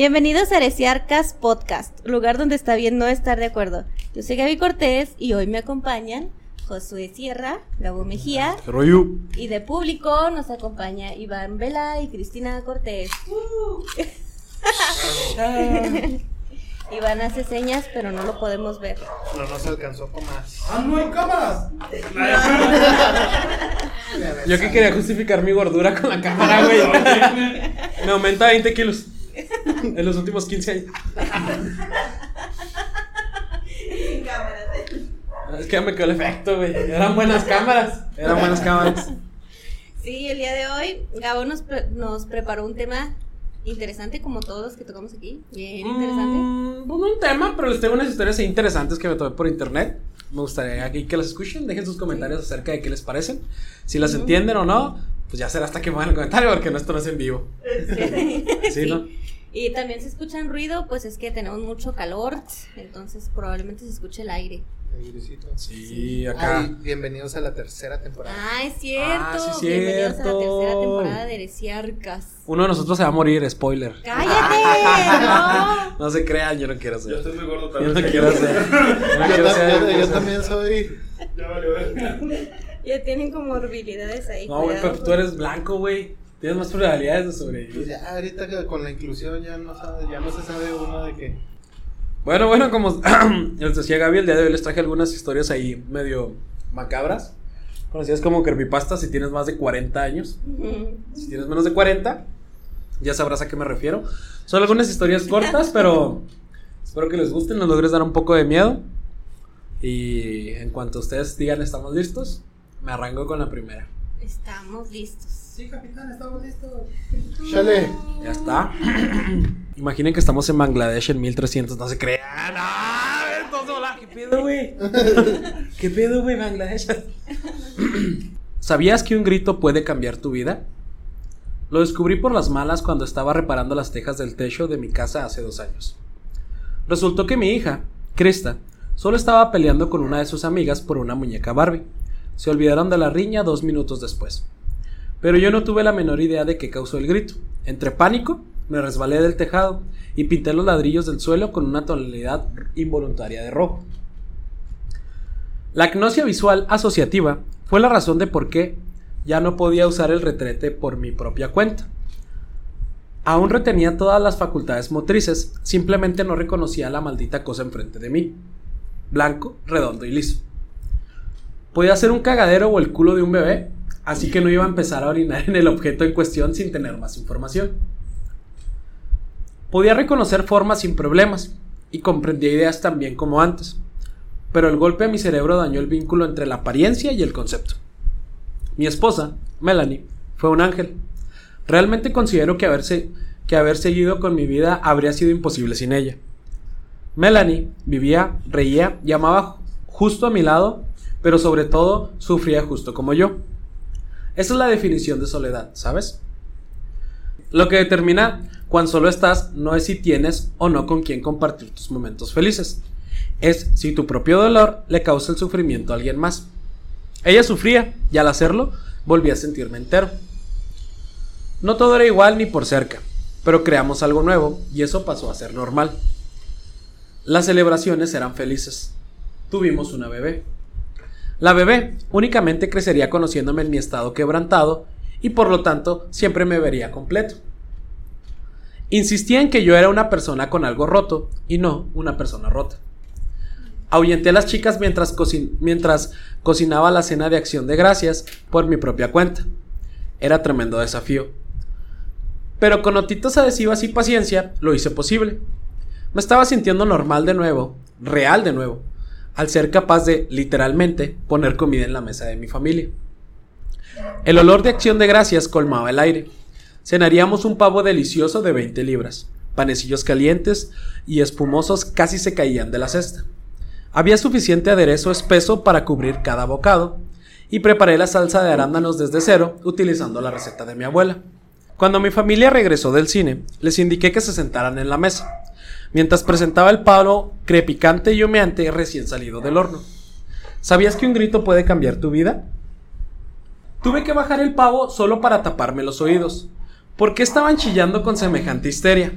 Bienvenidos a Heresiarcas Podcast, lugar donde está bien no estar de acuerdo. Yo soy Gaby Cortés y hoy me acompañan Josué Sierra, Gabo Mejía ¿Qué rollo? y de público nos acompaña Iván Vela y Cristina Cortés. Iván hace señas, pero no lo podemos ver. No nos alcanzó con más. ¡Ah, no hay cámaras! Yo que quería justificar mi gordura con la cámara, güey. Me aumenta 20 kilos en los últimos 15 años. Es que ya me quedó el efecto, güey. Eran buenas cámaras. Eran buenas cámaras. Sí, el día de hoy Gabo nos, pre- nos preparó un tema interesante como todos los que tocamos aquí. Bien interesante. Mm, no un tema, pero les tengo unas historias interesantes que me tomé por internet. Me gustaría aquí que las escuchen. Dejen sus comentarios acerca de qué les parecen. Si las entienden o no, pues ya será hasta que pongan el comentario porque no esto no es en vivo. Sí, ¿no? Y también se escuchan ruido, pues es que tenemos mucho calor, entonces probablemente se escuche el aire. Airecito. Sí, acá. Ay, bienvenidos a la tercera temporada. Ah, es cierto. Ah, sí, Bienvenidos a la tercera temporada de Heresiarcas. Uno de nosotros se va a morir, spoiler. ¡Cállate! ¡No! No se crean, yo no quiero ser. Yo estoy muy gordo Yo también. no quiero ser. Yo no yo, quiero ta- ser. yo- yo quiero ser. también soy. Ya valió ver. Ya tienen comorbilidades ahí. No, güey, pero tú eres blanco, güey. Tienes más probabilidades de sobrevivir. Pues ya ahorita que con la inclusión ya no, sabe, ya no se sabe uno de que. Bueno, bueno, como les decía Gaby, el día de hoy les traje algunas historias ahí medio macabras. Conocidas como creepypastas si tienes más de 40 años. Si tienes menos de 40, ya sabrás a qué me refiero. Son algunas historias cortas, pero espero que les gusten, nos logres dar un poco de miedo. Y en cuanto ustedes digan estamos listos, me arranco con la primera. Estamos listos. Sí, capitán, estamos listos. Chale. Ya está. Imaginen que estamos en Bangladesh en 1300, no se crean. ¡Ah! Entonces, hola, ¿Qué pedo, güey? ¿Qué pedo, güey, Bangladesh? ¿Sabías que un grito puede cambiar tu vida? Lo descubrí por las malas cuando estaba reparando las tejas del techo de mi casa hace dos años. Resultó que mi hija, Krista, solo estaba peleando con una de sus amigas por una muñeca Barbie. Se olvidaron de la riña dos minutos después. Pero yo no tuve la menor idea de qué causó el grito. Entre pánico, me resbalé del tejado y pinté los ladrillos del suelo con una tonalidad involuntaria de rojo. La agnosia visual asociativa fue la razón de por qué ya no podía usar el retrete por mi propia cuenta. Aún retenía todas las facultades motrices, simplemente no reconocía la maldita cosa enfrente de mí. Blanco, redondo y liso. Podía ser un cagadero o el culo de un bebé, así que no iba a empezar a orinar en el objeto en cuestión sin tener más información. Podía reconocer formas sin problemas y comprendía ideas tan bien como antes, pero el golpe a mi cerebro dañó el vínculo entre la apariencia y el concepto. Mi esposa, Melanie, fue un ángel. Realmente considero que, haberse, que haber seguido con mi vida habría sido imposible sin ella. Melanie vivía, reía y amaba justo a mi lado, pero sobre todo sufría justo como yo. Esa es la definición de soledad, ¿sabes? Lo que determina cuán solo estás no es si tienes o no con quién compartir tus momentos felices. Es si tu propio dolor le causa el sufrimiento a alguien más. Ella sufría y al hacerlo volví a sentirme entero. No todo era igual ni por cerca, pero creamos algo nuevo y eso pasó a ser normal. Las celebraciones eran felices. Tuvimos una bebé. La bebé únicamente crecería conociéndome en mi estado quebrantado y por lo tanto siempre me vería completo. Insistía en que yo era una persona con algo roto y no una persona rota. Ahuyenté a las chicas mientras, mientras cocinaba la cena de acción de gracias por mi propia cuenta. Era tremendo desafío. Pero con notitas adhesivas y paciencia lo hice posible. Me estaba sintiendo normal de nuevo, real de nuevo, al ser capaz de, literalmente, poner comida en la mesa de mi familia. El olor de acción de gracias colmaba el aire. Cenaríamos un pavo delicioso de 20 libras. Panecillos calientes y espumosos casi se caían de la cesta. Había suficiente aderezo espeso para cubrir cada bocado, y preparé la salsa de arándanos desde cero utilizando la receta de mi abuela. Cuando mi familia regresó del cine, les indiqué que se sentaran en la mesa, mientras presentaba el pavo crepicante y humeante recién salido del horno. ¿Sabías que un grito puede cambiar tu vida? Tuve que bajar el pavo solo para taparme los oídos. ¿Por qué estaban chillando con semejante histeria?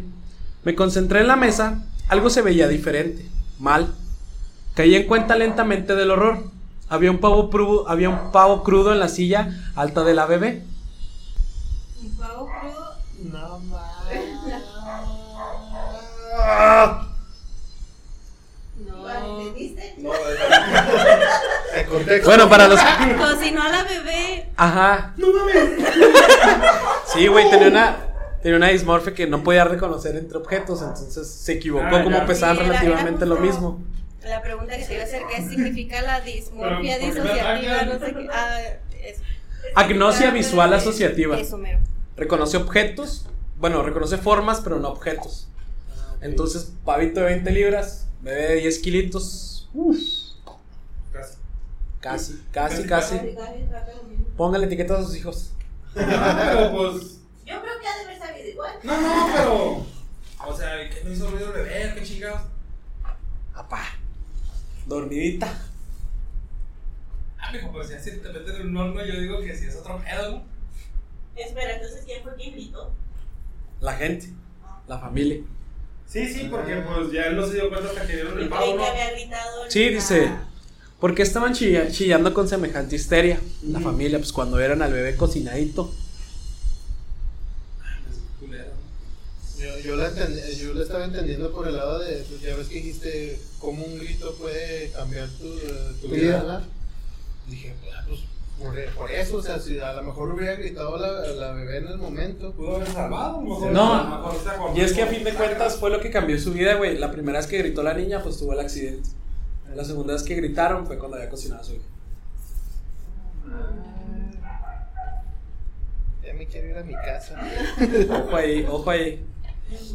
Me concentré en la mesa, algo se veía diferente, mal. Caí en cuenta lentamente del horror. Había un pavo, había un pavo crudo en la silla alta de la bebé. No. No, en contexto. Bueno, para los... Cocinó a la bebé. Ajá. No mames. Sí, güey, tenía una, tenía una dismorfia que no podía reconocer entre objetos, entonces se equivocó Ah, como ya. pesaban Sí, relativamente lo mismo. La pregunta que te iba a hacer, ¿qué significa la dismorfia Pero, ¿por qué me disociativa? No sé qué. Ah, eso. Agnosia visual asociativa. Eso, mero. Reconoce objetos, bueno, reconoce formas, pero no objetos. Entonces, pavito de 20 libras, bebé de 10 kilitos. Uf, Casi. casi, casi, casi. Póngale etiquetas a sus hijos. Pero pues. Yo creo que ha de haber sabido igual. No, no, pero. O sea, ¿qué no hizo ruido el bebé? ¿Qué chingados? Apá. Dormidita. Ah, mijo, pues si así te metes en un horno, yo digo que si es otro pedo, ¿no? Espera, entonces, ¿quién fue quien gritó? La gente, la familia. Sí, sí, porque pues ya él no se dio cuenta hasta que vieron el Creí pavo, que ¿no? había gritado. Sí, la- dice. ¿Por qué estaban chilla- chillando con semejante histeria? La familia, pues cuando vieron al bebé cocinadito. Culero. Yo, yo, la entendí- yo la estaba entendiendo por el lado de, pues, ya ves que dijiste cómo un grito puede cambiar tu, tu vida. Dije, ah, pues por, por eso, o sea, si a lo mejor hubiera gritado la, la bebé en el momento. Pudo haber salvado, mejor. No, a lo mejor. Y es que a fin de cuentas fue lo que cambió su vida, güey. La primera vez que gritó la niña, pues tuvo el accidente. La segunda vez que gritaron fue cuando había cocinado a su hija. Ya me quiero ir a mi casa. Ojo ahí, ojo ahí.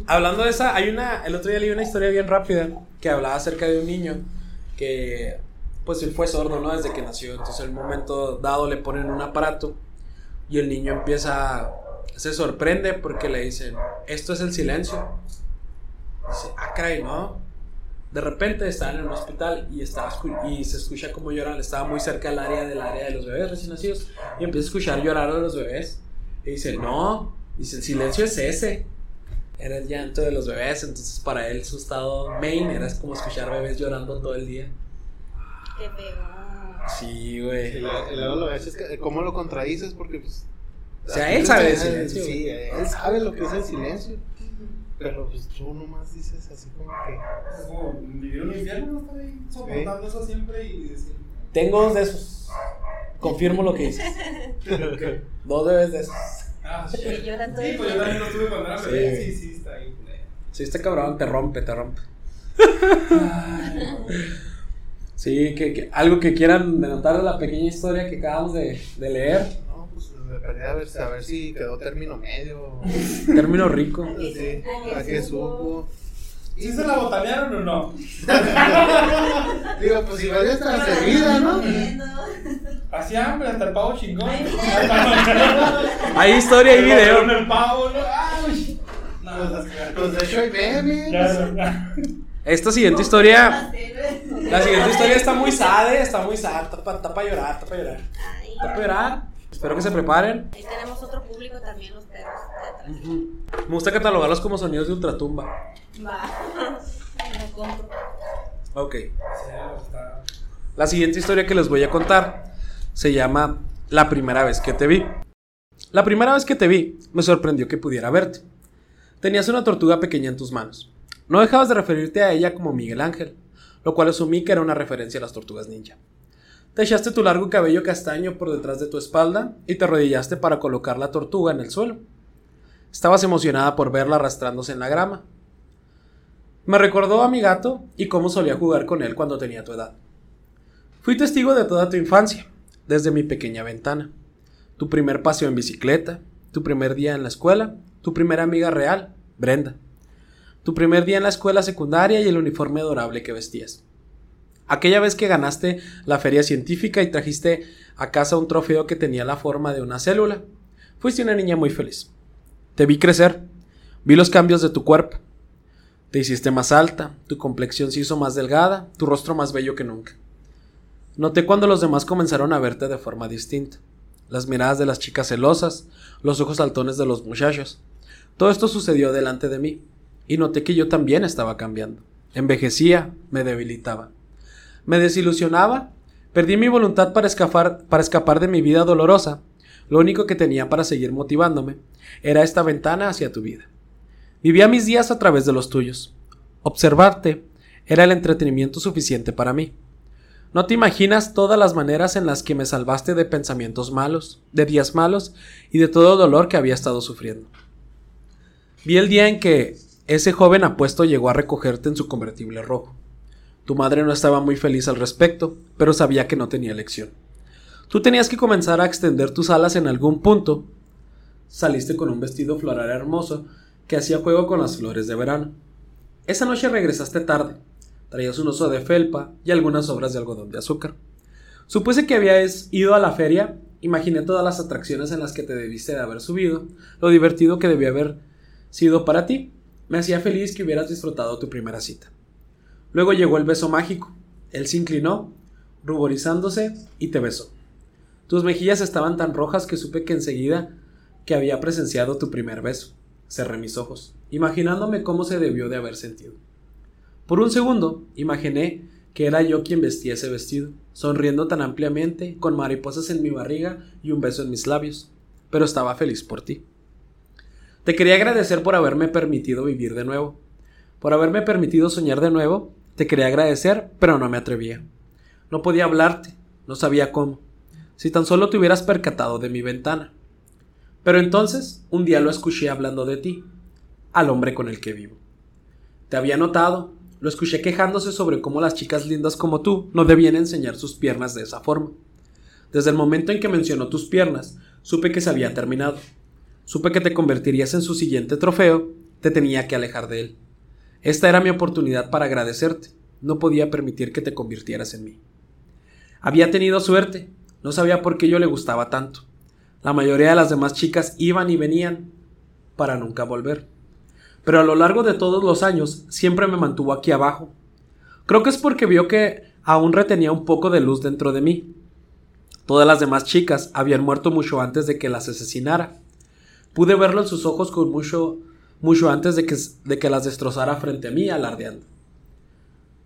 Hablando de esa, hay una. El otro día leí una historia bien rápida que hablaba acerca de un niño que, pues él fue sordo, ¿no? Desde que nació. Entonces, en un momento dado le ponen un aparato y el niño empieza. Se sorprende porque le dicen: Esto es el silencio. Dice: Ah, caray, no. De repente están en un hospital y, escu- y se escucha como lloran. Estaba muy cerca del área, del área de los bebés recién nacidos y empieza a escuchar llorar a los bebés. Y dice: No, dice: El silencio es ese. Era el llanto de los bebés, entonces para él su estado main era como escuchar bebés llorando todo el día. Qué feo. Sí, güey. luego y luego lo ves, es que, ¿cómo lo contradices? Porque, pues. O sea, él sabe Sí, silencio. Sí, él sabe lo que es el silencio. Pero, pues tú nomás dices así como que. Es como vivir un infierno, ahí soportando eso siempre y decir. Tengo dos de esos. Confirmo lo que dices. Dos bebés de esos. Ah, Sí, el pues yo también lo tuve cuando era bebé. Sí, sí, está ahí. Sí, este cabrón te rompe, te rompe. Sí, que, que- algo que quieran denotar de la pequeña historia que acabamos de, de leer. No, pues me perdí a ver, a ver si quedó término medio. Término rico. Sí, ¿A a qué qué supo? ¿Sí se la botanearon o no? Digo, pues igual ya está servida, ¿no? Hacía hambre hasta el pavo chingón. Hay historia y video. El pavo, ¿no? ¡Ay! No, Pues de hecho hay memes. Esta siguiente historia. La siguiente historia está muy sad, eh, está muy sad. Está para llorar, está para llorar. Está para llorar. Espero que se preparen. Ahí tenemos otro público también, los perros atrás. Ujú. Me gusta catalogarlos como sonidos de ultratumba. Va. Lo compro. Ok. La siguiente historia que les voy a contar se llama La primera vez que te vi. La primera vez que te vi me sorprendió que pudiera verte. Tenías una tortuga pequeña en tus manos. No dejabas de referirte a ella como Miguel Ángel, lo cual asumí que era una referencia a las tortugas ninja. Te echaste tu largo cabello castaño por detrás de tu espalda y te arrodillaste para colocar la tortuga en el suelo. Estabas emocionada por verla arrastrándose en la grama. Me recordó a mi gato y cómo solía jugar con él cuando tenía tu edad. Fui testigo de toda tu infancia, desde mi pequeña ventana. Tu primer paseo en bicicleta, tu primer día en la escuela, tu primera amiga real, Brenda. Tu primer día en la escuela secundaria y el uniforme adorable que vestías. Aquella vez que ganaste la feria científica y trajiste a casa un trofeo que tenía la forma de una célula. Fuiste una niña muy feliz. Te vi crecer, vi los cambios de tu cuerpo. Te hiciste más alta, tu complexión se hizo más delgada, tu rostro más bello que nunca. Noté cuando los demás comenzaron a verte de forma distinta. Las miradas de las chicas celosas, los ojos saltones de los muchachos. Todo esto sucedió delante de mí, y noté que yo también estaba cambiando. Envejecía, me debilitaba. Me desilusionaba, perdí mi voluntad para escapar, para escapar de mi vida dolorosa. Lo único que tenía para seguir motivándome era esta ventana hacia tu vida. Vivía mis días a través de los tuyos. Observarte era el entretenimiento suficiente para mí. No te imaginas todas las maneras en las que me salvaste de pensamientos malos, de días malos y de todo dolor que había estado sufriendo. Vi el día en que ese joven apuesto llegó a recogerte en su convertible rojo. Tu madre no estaba muy feliz al respecto, pero sabía que no tenía elección. Tú tenías que comenzar a extender tus alas en algún punto. Saliste con un vestido floral hermoso que hacía juego con las flores de verano. Esa noche regresaste tarde. Traías un oso de felpa y algunas obras de algodón de azúcar. Supuse que habías ido a la feria, imaginé todas las atracciones en las que te debiste de haber subido, lo divertido que debía haber sido para ti. Me hacía feliz que hubieras disfrutado tu primera cita. Luego llegó el beso mágico. Él se inclinó, ruborizándose, y te besó. Tus mejillas estaban tan rojas que supe que enseguida que había presenciado tu primer beso. Cerré mis ojos, imaginándome cómo se debió de haber sentido. Por un segundo, imaginé que era yo quien vestía ese vestido, sonriendo tan ampliamente, con mariposas en mi barriga y un beso en mis labios, pero estaba feliz por ti. Te quería agradecer por haberme permitido vivir de nuevo, por haberme permitido soñar de nuevo, te quería agradecer, pero no me atrevía. No podía hablarte, no sabía cómo. Si tan solo te hubieras percatado de mi ventana. Pero entonces, un día lo escuché hablando de ti, al hombre con el que vivo. Te había notado, lo escuché quejándose sobre cómo las chicas lindas como tú no debían enseñar sus piernas de esa forma. Desde el momento en que mencionó tus piernas, supe que se había terminado. Supe que te convertirías en su siguiente trofeo, te tenía que alejar de él. Esta era mi oportunidad para agradecerte. No podía permitir que te convirtieras en mí. Había tenido suerte. No sabía por qué yo le gustaba tanto. La mayoría de las demás chicas iban y venían para nunca volver. Pero a lo largo de todos los años siempre me mantuvo aquí abajo. Creo que es porque vio que aún retenía un poco de luz dentro de mí. Todas las demás chicas habían muerto mucho antes de que las asesinara. Pude verlo en sus ojos con mucho mucho antes de que, de que las destrozara frente a mí alardeando.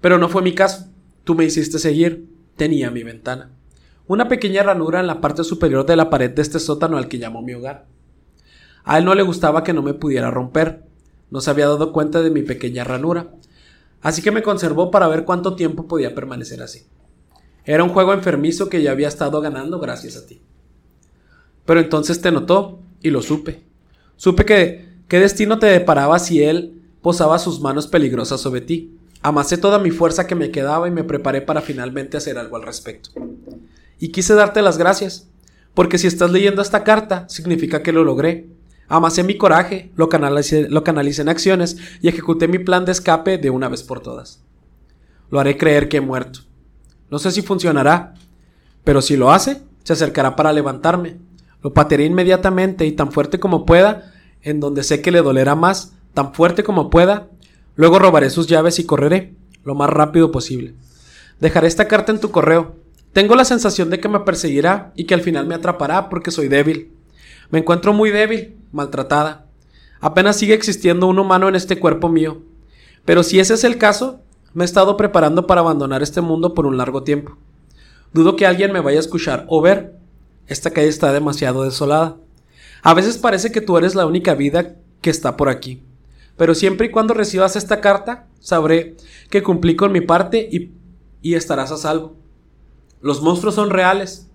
Pero no fue mi caso. Tú me hiciste seguir. Tenía mi ventana. Una pequeña ranura en la parte superior de la pared de este sótano al que llamó mi hogar. A él no le gustaba que no me pudiera romper. No se había dado cuenta de mi pequeña ranura. Así que me conservó para ver cuánto tiempo podía permanecer así. Era un juego enfermizo que ya había estado ganando gracias a ti. Pero entonces te notó y lo supe. Supe que ¿Qué destino te deparaba si él posaba sus manos peligrosas sobre ti? Amasé toda mi fuerza que me quedaba y me preparé para finalmente hacer algo al respecto. Y quise darte las gracias, porque si estás leyendo esta carta, significa que lo logré. Amasé mi coraje, lo lo canalicé en acciones y ejecuté mi plan de escape de una vez por todas. Lo haré creer que he muerto. No sé si funcionará, pero si lo hace, se acercará para levantarme. Lo patearé inmediatamente y tan fuerte como pueda en donde sé que le dolerá más, tan fuerte como pueda. Luego robaré sus llaves y correré, lo más rápido posible. Dejaré esta carta en tu correo. Tengo la sensación de que me perseguirá y que al final me atrapará porque soy débil. Me encuentro muy débil, maltratada. Apenas sigue existiendo un humano en este cuerpo mío. Pero si ese es el caso, me he estado preparando para abandonar este mundo por un largo tiempo. Dudo que alguien me vaya a escuchar o ver. Esta calle está demasiado desolada. A veces parece que tú eres la única vida que está por aquí. Pero siempre y cuando recibas esta carta, sabré que cumplí con mi parte y, y estarás a salvo. Los monstruos son reales.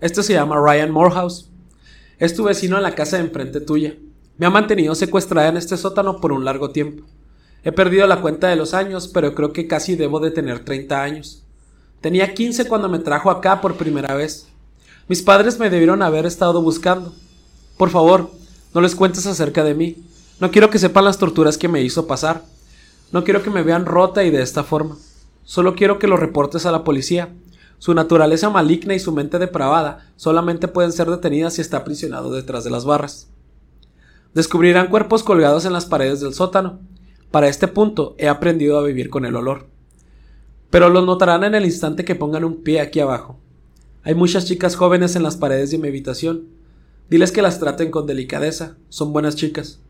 Este se llama Ryan Morehouse. Es tu vecino en la casa de enfrente tuya. Me ha mantenido secuestrada en este sótano por un largo tiempo. He perdido la cuenta de los años, pero creo que casi debo de tener 30 años. Tenía 15 cuando me trajo acá por primera vez. Mis padres me debieron haber estado buscando. Por favor, no les cuentes acerca de mí. No quiero que sepan las torturas que me hizo pasar. No quiero que me vean rota y de esta forma. Solo quiero que lo reportes a la policía. Su naturaleza maligna y su mente depravada solamente pueden ser detenidas si está aprisionado detrás de las barras. Descubrirán cuerpos colgados en las paredes del sótano. Para este punto he aprendido a vivir con el olor. Pero los notarán en el instante que pongan un pie aquí abajo. Hay muchas chicas jóvenes en las paredes de mi habitación. Diles que las traten con delicadeza, son buenas chicas.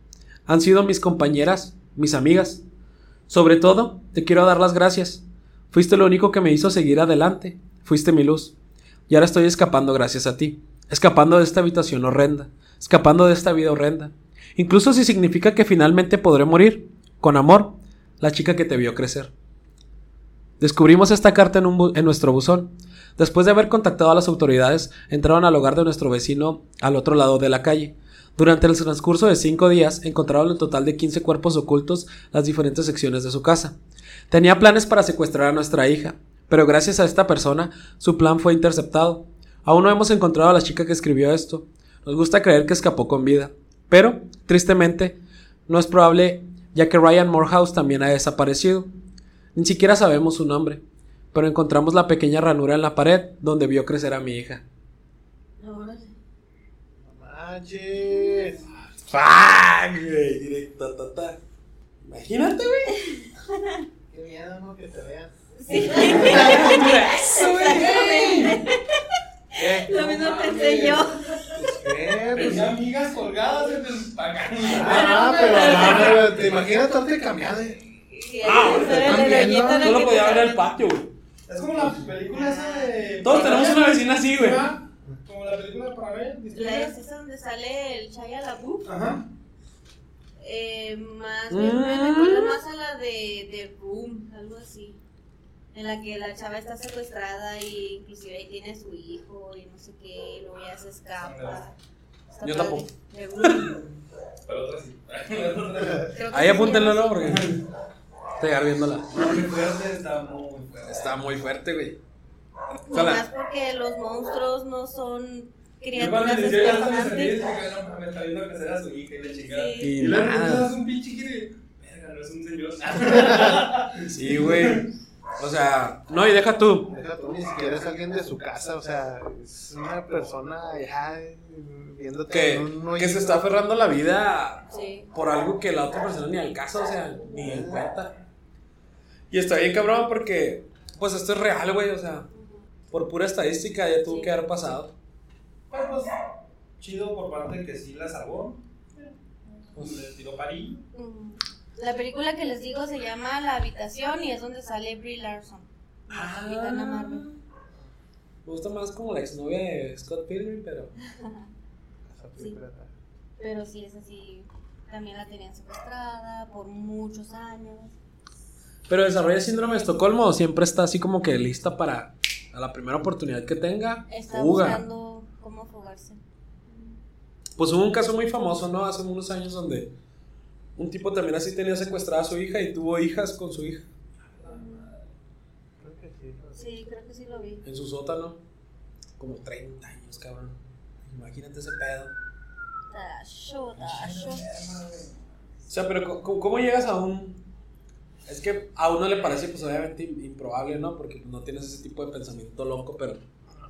Han sido mis compañeras, mis amigas. Sobre todo, te quiero dar las gracias. Fuiste lo único que me hizo seguir adelante. Fuiste mi luz. Y ahora estoy escapando gracias a ti. Escapando de esta habitación horrenda. Escapando de esta vida horrenda. Incluso si significa que finalmente podré morir. Con amor, la chica que te vio crecer. Descubrimos esta carta en, un en nuestro buzón. Después de haber contactado a las autoridades, entraron al hogar de nuestro vecino al otro lado de la calle. Durante el transcurso de cinco días, encontraron en total de 15 cuerpos ocultos las diferentes secciones de su casa. Tenía planes para secuestrar a nuestra hija, pero gracias a esta persona, su plan fue interceptado. Aún no hemos encontrado a la chica que escribió esto. Nos gusta creer que escapó con vida, pero, tristemente, no es probable, ya que Ryan Morehouse también ha desaparecido. Ni siquiera sabemos su nombre, pero encontramos la pequeña ranura en la pared donde vio crecer a mi hija. Órale. No manches. ¡Fuck, güey! Directo, ta, ta. Imagínate, güey. Qué miedo, ¿no? Que te vean. Sí. ¿Qué? Lo mismo pensé yo. ¿Qué? Pues, Tenía amigas colgadas en el ah, pero, ah, pero te imaginas tanto cambiado. Ah, Esa era la también, doñita ¿no? la Solo que podía te ver el sale. patio, güey. Es como la película esa de. Todos tenemos una vecina así, güey. Ajá. Como la película de Parabel. La es esa donde sale el Chaya LaBeouf. Ajá. Eh, más Mm. bien me recuerda más a la de, de Room, algo así. En la que la chava está secuestrada y inclusive ahí tiene a su hijo y no sé qué, y luego ya se escapa. Está Yo tampoco. Pero otra sí. Ahí apúntenlo, ¿no? Porque. Estoy viéndola. Muy fuerte, está muy fuerte. Está muy fuerte, güey. así. Nomás porque los monstruos no son criaturas que no me está viendo crecer a su hija y la chingada. Sí. Y Y luego nada. es un pinche giro Verga, no es un señor. Sí, güey. O sea, no, y deja tú. Deja tú, ni siquiera es alguien de su casa, o sea, es una persona ya viéndote Que, en un que se está aferrando la vida Sí. por algo que la otra persona ni al caso, o sea, ni en cuenta. Y está bien cabrón porque, pues esto es real, güey, o sea, por pura estadística ya tuvo Sí. que haber pasado. Pero pues, chido por parte de que sí la salvó. Pues le tiró parí. Mm. La película que les digo se llama La Habitación y es donde sale Brie Larson. la Ah. Capitana Marvel. Me gusta más como la exnovia de Scott Pilgrim, pero... Está- Pero sí es así. También la tenían secuestrada por muchos años. Pero desarrolla síndrome de Estocolmo o siempre está así como que lista para a la primera oportunidad que tenga, Está fuga. buscando cómo fugarse. Pues hubo un caso muy famoso, ¿no? Hace unos años donde un tipo también así tenía secuestrada a su hija y tuvo hijas con su hija Creo que sí. En su sótano. Como 30 años, cabrón. Imagínate ese pedo. Tasho, tasho. O sea, pero ¿cómo llegas a un...? Es que a uno le parece pues obviamente im- improbable, ¿no? Porque no tienes ese tipo de pensamiento loco, pero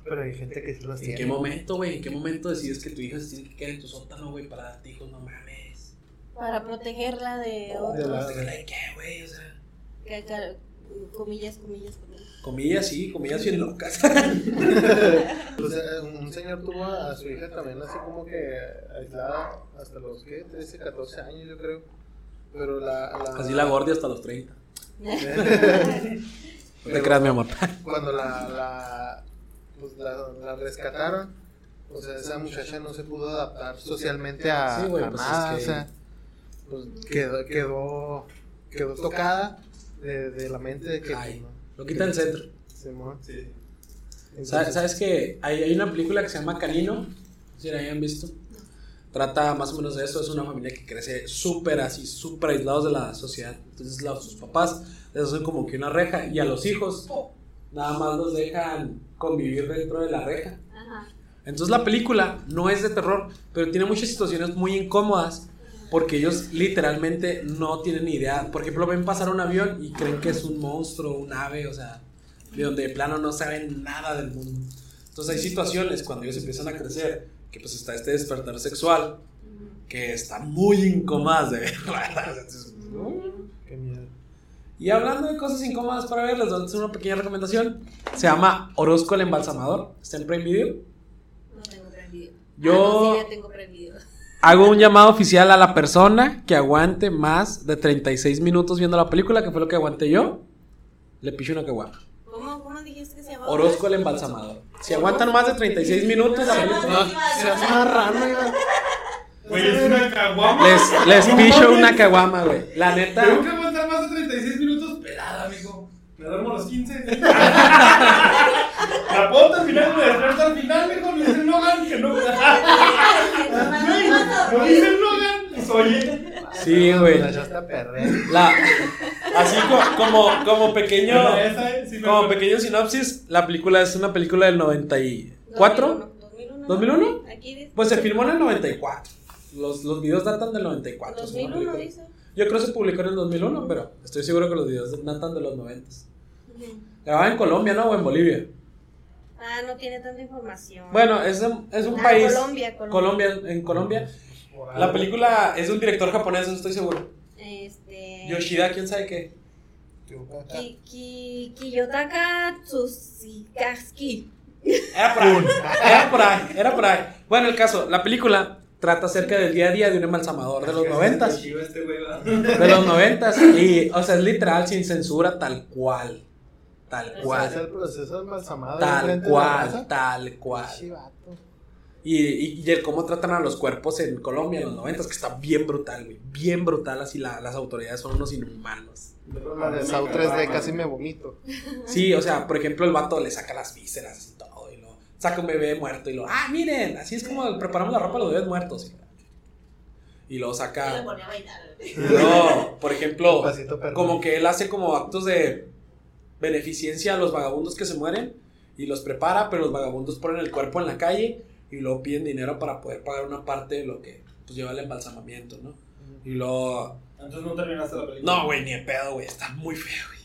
Pero hay gente que sí ¿en tiene. qué momento, güey? ¿En qué momento decides que tu hija se tiene que quedar en tu sótano, güey, para darte hijos? No mames. Para protegerla de otros. la- ¿De qué, güey? O sea... que- que- comillas, comillas, comillas. Comillas, sí, comillas bien locas. O sea, un señor tuvo a su hija también así como que aislada hasta los, ¿qué? 13, 14 años yo creo. Pero la... la Así la gordia hasta los 30. No te Pero creas, mi amor. Cuando la, la, pues la, la rescataron, o sea, esa muchacha no se pudo adaptar socialmente a, Sí, güey, a pues nada, es que- o sea, pues quedó, quedó, quedó tocada de, de la mente de que... Ay, pues, lo quita del centro. Simón. Sí. Entonces, ¿Sabes, que hay, hay una película que se llama Canino? No sé Si la hayan visto. Trata más o menos de eso. Es una familia que crece súper así, súper aislados de la sociedad. Entonces, la- sus papás les hacen como que una reja. Y a los hijos, nada más los dejan convivir dentro de la reja. Ajá. Entonces la película no es de terror, pero tiene muchas situaciones muy incómodas porque ellos literalmente no tienen ni idea. Por ejemplo, ven pasar un avión y creen que es un monstruo, un ave, o sea, de donde de plano no saben nada del mundo. Entonces hay situaciones cuando ellos empiezan a crecer que pues está este despertar sexual que están muy incómodas de ver, la verdad. Entonces, Qué miedo. y hablando de cosas incómodas para ver, les voy a hacer una pequeña recomendación. Se llama Orozco el Embalsamador. Está en Prime Video. No tengo prendido. Yo- Ah, no, sí, ya tengo. Hago un llamado oficial a la persona que aguante más de 36 minutos viendo la película, que fue lo que aguanté yo. Le picho una caguama. ¿Cómo, ¿Cómo dijiste que se llamaba? Orozco el embalsamador. Si aguantan más de 36 minutos, la película. Se hace marrano. Güey, es una caguama. Les, les picho una caguama, güey. La neta. Tengo que aguantar más de 36 minutos pelada, amigo. Me duermo a los 15. La puedo terminar y me despierto al final, mijo. Me dice Logan que no. No dice Logan. Pues oye. Sí, güey. La echaste a perder. La, así co- como, como pequeño. Eh, Como acuerdo. pequeño sinopsis, la película es una película del 94. 2001. 2001? Aquí dice. Pues se filmó en el 94. Los, los videos datan del 94. según la 2001 película. dice. Yo creo que se publicó en el 2001, pero estoy seguro que los videos datan de los 90. Ujú. Grababa en Colombia, ¿no? O en Bolivia. Ah, no tiene tanta información. Bueno, es, un- es un Ah, país. Colombia, Colombia. Colombia, en Colombia. La película es de un director japonés, no estoy seguro. Este. Yoshida, quién sabe qué. Ki, ki, Kiyotaka Tsushikaski. Era por ahí. Era por ahí, era por ahí. Bueno, el caso, la película trata acerca del día a día de un embalsamador de los noventas. Este. De los noventas. Y, o sea, es literal, sin censura, tal cual. Tal ¿Cuál es cual. el proceso de embalsamado? Tal enfrente de la cual, tal cual. Y, y, y el cómo tratan a los cuerpos en Colombia en los noventas, que está bien brutal, güey. Bien brutal, así la- las autoridades son unos inhumanos. La de Sau 3D casi me vomito. Sí, o sea, por ejemplo, el vato le saca las vísceras y todo, y lo saca un bebé muerto y lo, ah, miren, así es como preparamos la ropa de los bebés muertos. Y luego Y lo saca, ponía a bailar. no, por ejemplo, como que él hace como actos de beneficencia a los vagabundos que se mueren y los prepara, pero los vagabundos ponen el cuerpo en la calle y luego piden dinero para poder pagar una parte de lo que pues lleva el embalsamamiento, ¿no? Y luego Entonces no terminaste la película. no, güey, ni en pedo, güey. Está muy feo, güey.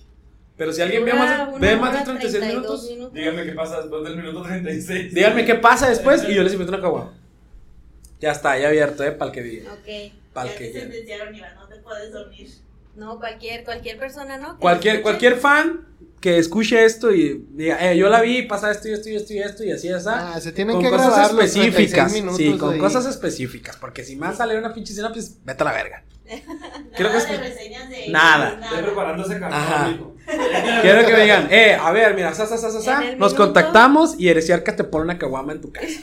Pero si alguien ve más, de, ve más de hora 36 32 minutos, Dígame qué pasa después del minuto 36. díganme qué pasa después y yo les invito una caguama. Ya está, ya abierto, eh, para el que diga. Ok. Para el Ya que Iván, no te puedes dormir. No, cualquier, cualquier persona, ¿no? Cualquier, cualquier fan que escuche esto y diga, eh, yo la vi, pasa esto y esto y esto y esto y así, así. Ah, se tienen con que cosas grabar los específicas. 36 minutos sí, con ahí. cosas específicas. Porque si más sale una pinche escena, pues vete a la verga. Quiero Nada que- de reseñas de Nada. Estoy preparando ese Ajá. cartón. Quiero que me digan, eh, a ver, mira, sa, sa, sa, sa, nos minuto- contactamos y Eresiarca te pone una caguama en tu casa.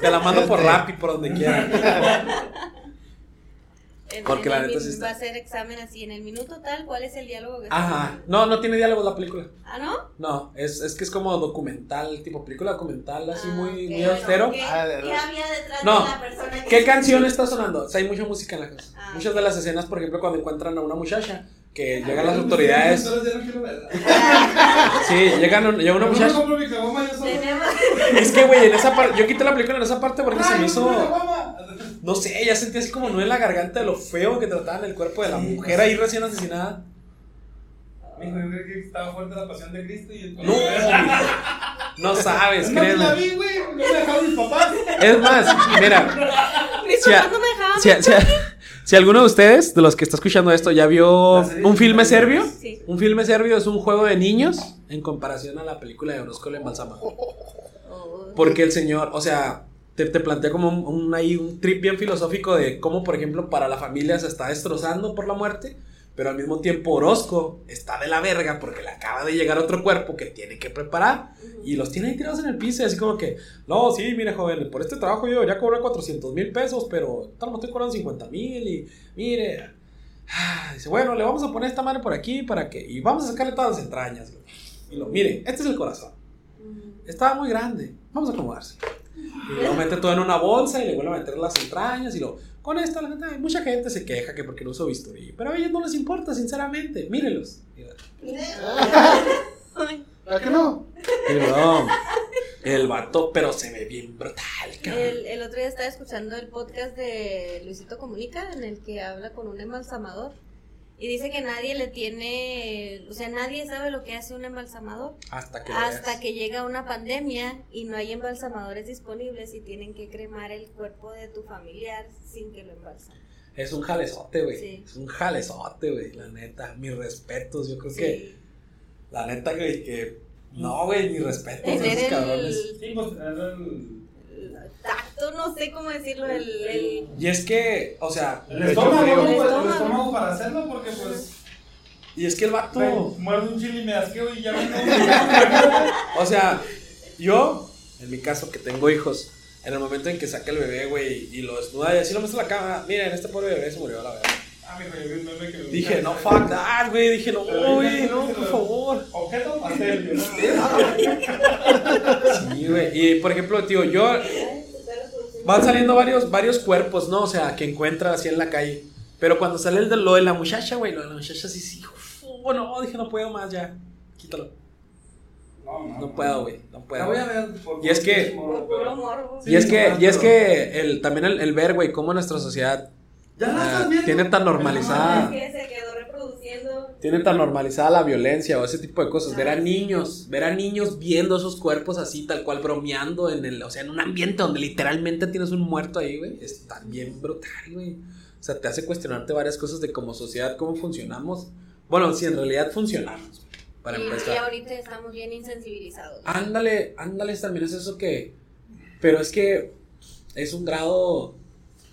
Te la mando por Este. Rappi, por donde quiera. En- Porque en la neta sí está- Va a ser examen así. En el minuto tal, ¿cuál es el diálogo que Ajá. No, no tiene diálogo la película. Ah, ¿no? No, es, es que es como documental, tipo película documental, así Ah, muy, muy Bueno, austero. ¿Qué, Ah, de- qué había detrás No. de la persona que ¿Qué canción está sonando? O sea, hay mucha música en la casa. Ah. Muchas de las escenas, por ejemplo, cuando encuentran a una muchacha, que llegan las autoridades. Sí, llegan, llega una muchacha. Es que, güey, en esa parte, yo quité la película en esa parte porque se me hizo. No sé, ya sentí así como no en la garganta de lo feo que trataban el cuerpo de la mujer ahí recién asesinada. Mijo, yo creo que estaba fuerte la pasión de Cristo y el No, no sabes, No la vi, güey. No me dejaron mis papás. Es más, mira, Mis Si papás no me dejaban. si, si- si alguno de ustedes, de los que está escuchando esto, ya vio un filme serbio, Sí. un filme serbio es un juego de niños en comparación a la película de Orozco el embalsamador. Oh. Porque el señor, o sea, te, te plantea como un, un, ahí un trip bien filosófico de cómo, por ejemplo, para la familia se está destrozando por la muerte, pero al mismo tiempo Orozco está de la verga porque le acaba de llegar otro cuerpo que tiene que preparar y los tiene ahí tirados en el piso y así como que, no, sí, mire joven, por este trabajo yo ya cobré 400 mil pesos, pero tal, me estoy cobrando 50 mil y mire... ah, Dice, bueno, le vamos a poner esta madre por aquí para que... Y vamos a sacarle todas las entrañas. Y lo, mire, este es el corazón. Estaba muy grande. Vamos a acomodarse. Y lo mete todo en una bolsa y le vuelve a meter las entrañas y lo. Con esto, la gente, mucha gente se queja que porque no uso bisturí. Pero a ellos no les importa, sinceramente. Mírenlos. ¿A qué no? no, el vato, pero se ve bien brutal, cabrón. El, el otro día estaba escuchando el podcast de Luisito Comunica en el que habla con un embalsamador y dice que nadie le tiene, o sea, nadie sabe lo que hace un embalsamador Hasta que hasta que llega una pandemia y no hay embalsamadores disponibles y tienen que cremar el cuerpo de tu familiar sin que lo embalsen. Es un jalezote, güey. Sí. Es un jalezote, güey. La neta. Mis respetos. Yo creo que. La neta, güey, que. No, güey, mis respetos a esos cabrones. el, Sí, pues el. Tacto no sé cómo decirlo, el, el Y es que, o sea, El estómago. ¿no? El Pues, El estómago. para hacerlo, porque pues. y es que el vato, me Muerde un chile y me asqueo y ya vengo. o sea, yo, en mi caso que tengo hijos, en el momento en que saca el bebé, güey, y lo desnuda y así lo muestra a la cámara, miren, este pobre bebé se murió la verdad. Ah, mi me Dije, no, fuck that, güey, dije, no, güey, no, por favor. Objeto pastel. ¿no? Sí, güey, y por ejemplo, tío, yo, van saliendo varios, varios cuerpos, ¿no? O sea, que encuentra así en la calle. Pero cuando sale el de lo de la muchacha, güey, lo de la muchacha sí, sí, uf, no, dije, no puedo más, ya, quítalo. No, No puedo, güey, no puedo. voy a ver. por- Y es que- por- puro pero- morbo. Y es que, no, y es que el, también el, el ver, güey, cómo nuestra sociedad Ya la Ah, estás viendo. tiene tan normalizada, reproduciendo. tiene tan normalizada la violencia o ese tipo de cosas. Ver a niños, ver a niños viendo esos cuerpos así, tal cual, bromeando en el, o sea, en un ambiente donde literalmente tienes un muerto ahí, güey, es también brutal, güey. O sea, te hace cuestionarte varias cosas de como sociedad, cómo funcionamos. Bueno, si en realidad funcionamos, para y, y empezar. ahorita estamos bien insensibilizados. Ándale, ándale, también es eso que. Pero es que es un grado.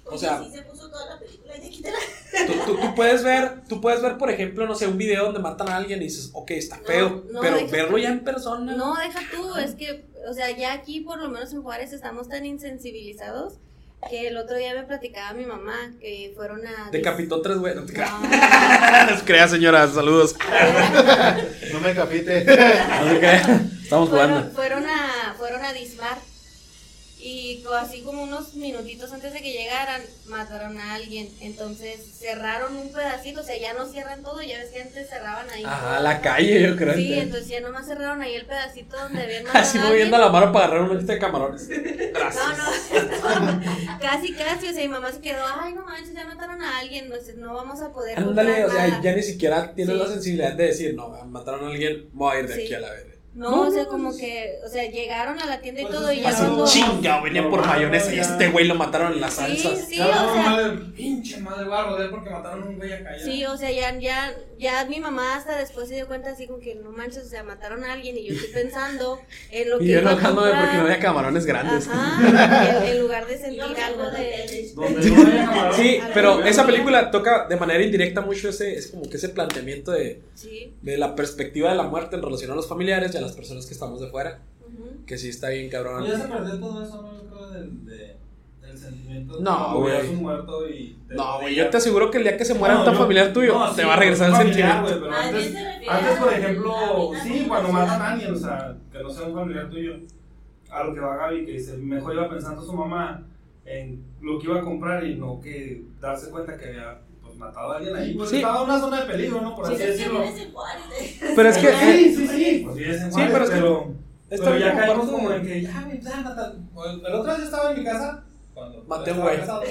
O sea, sí se puso toda la película y ya quítala. tú, tú- tú puedes ver, tú puedes ver, por ejemplo, no sé, un video donde matan a alguien y dices, ok, está No, feo, no, pero verlo tú. ya en persona. No, deja tú, es que, o sea, ya aquí por lo menos en Juárez estamos tan insensibilizados que el otro día me platicaba mi mamá que fueron a... Decapitó tres güey. No te creas. No, No se crea, señora, saludos. No me capite. No. Estamos fueron, jugando. fueron a fueron a Dismar y así como unos minutitos antes de que llegaran mataron a alguien entonces cerraron un pedacito o sea ya no cierran todo ya ves que antes cerraban ahí Ajá, la calle, yo creo. sí entonces ya nomás cerraron ahí el pedacito donde habían matado Así moviendo la mano para agarrar un de camarones. Gracias. no, no, casi, casi, o sea, mi mamá se quedó, ay, no manches, ya mataron a alguien, entonces no vamos a poder Ándale, o sea, nada". ya ni siquiera tienes Sí. la sensibilidad de decir, no, mataron a alguien, voy a ir de Sí. aquí a la verga. No, No, o sea, no, como que, o sea, llegaron a la tienda y Pues todo y ya cuando... Chinga, venía por mayonesa y este güey lo mataron en las Sí, salsas. sí, Ya, o sea... madre, pinche madre, voy a rodear porque mataron a un güey acá. ya. Sí, o sea, ya, ya, ya mi mamá hasta después se dio cuenta así como que no manches, o sea, mataron a alguien y yo estoy pensando en lo que Y yo enojándome porque no había camarones grandes. Ajá, en, en lugar de sentir algo de... No. Sí, pero esa película toca de manera indirecta mucho ese, es como que ese planteamiento de, Sí. de la perspectiva de la muerte en relación a los familiares y a las personas que estamos de fuera, ujú. que sí está bien cabrón. Ya se perdió todo eso, ¿no? Del, de, del sentimiento. de No, güey. muerto y. te No, güey, yo te aseguro que el día que se muera No, un tan yo- familiar tuyo, no, te sí, va a regresar el familiar, sentimiento. Más antes, antes, por ejemplo, sí, cuando matan a alguien, o sea, que no sea un familiar tuyo, a lo que va Gaby, que dice, mejor iba pensando su mamá en lo que iba a comprar y no que darse cuenta que había matado a alguien ahí. Pues Sí. estaba en una zona de peligro, ¿no? Por Sí, así decirlo. Juárez. Pero es que, eh, Sí, sí, sí. Pues en Sí, pero es que pero, pero ya caímos como en que ya, ya, mata- El otro día estaba en mi casa. Cuando Maté un güey. estaba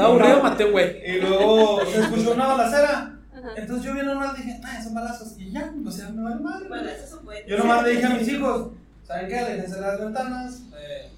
aburrido, maté un güey. Y luego se escuchó una balacera. Entonces yo bien normal dije, ah, son balazos. Y ya, o sea, me vale madre. Bueno, eso se puede. Yo nomás le dije a mis hijos, ¿saben qué? Déjense las ventanas. Eh.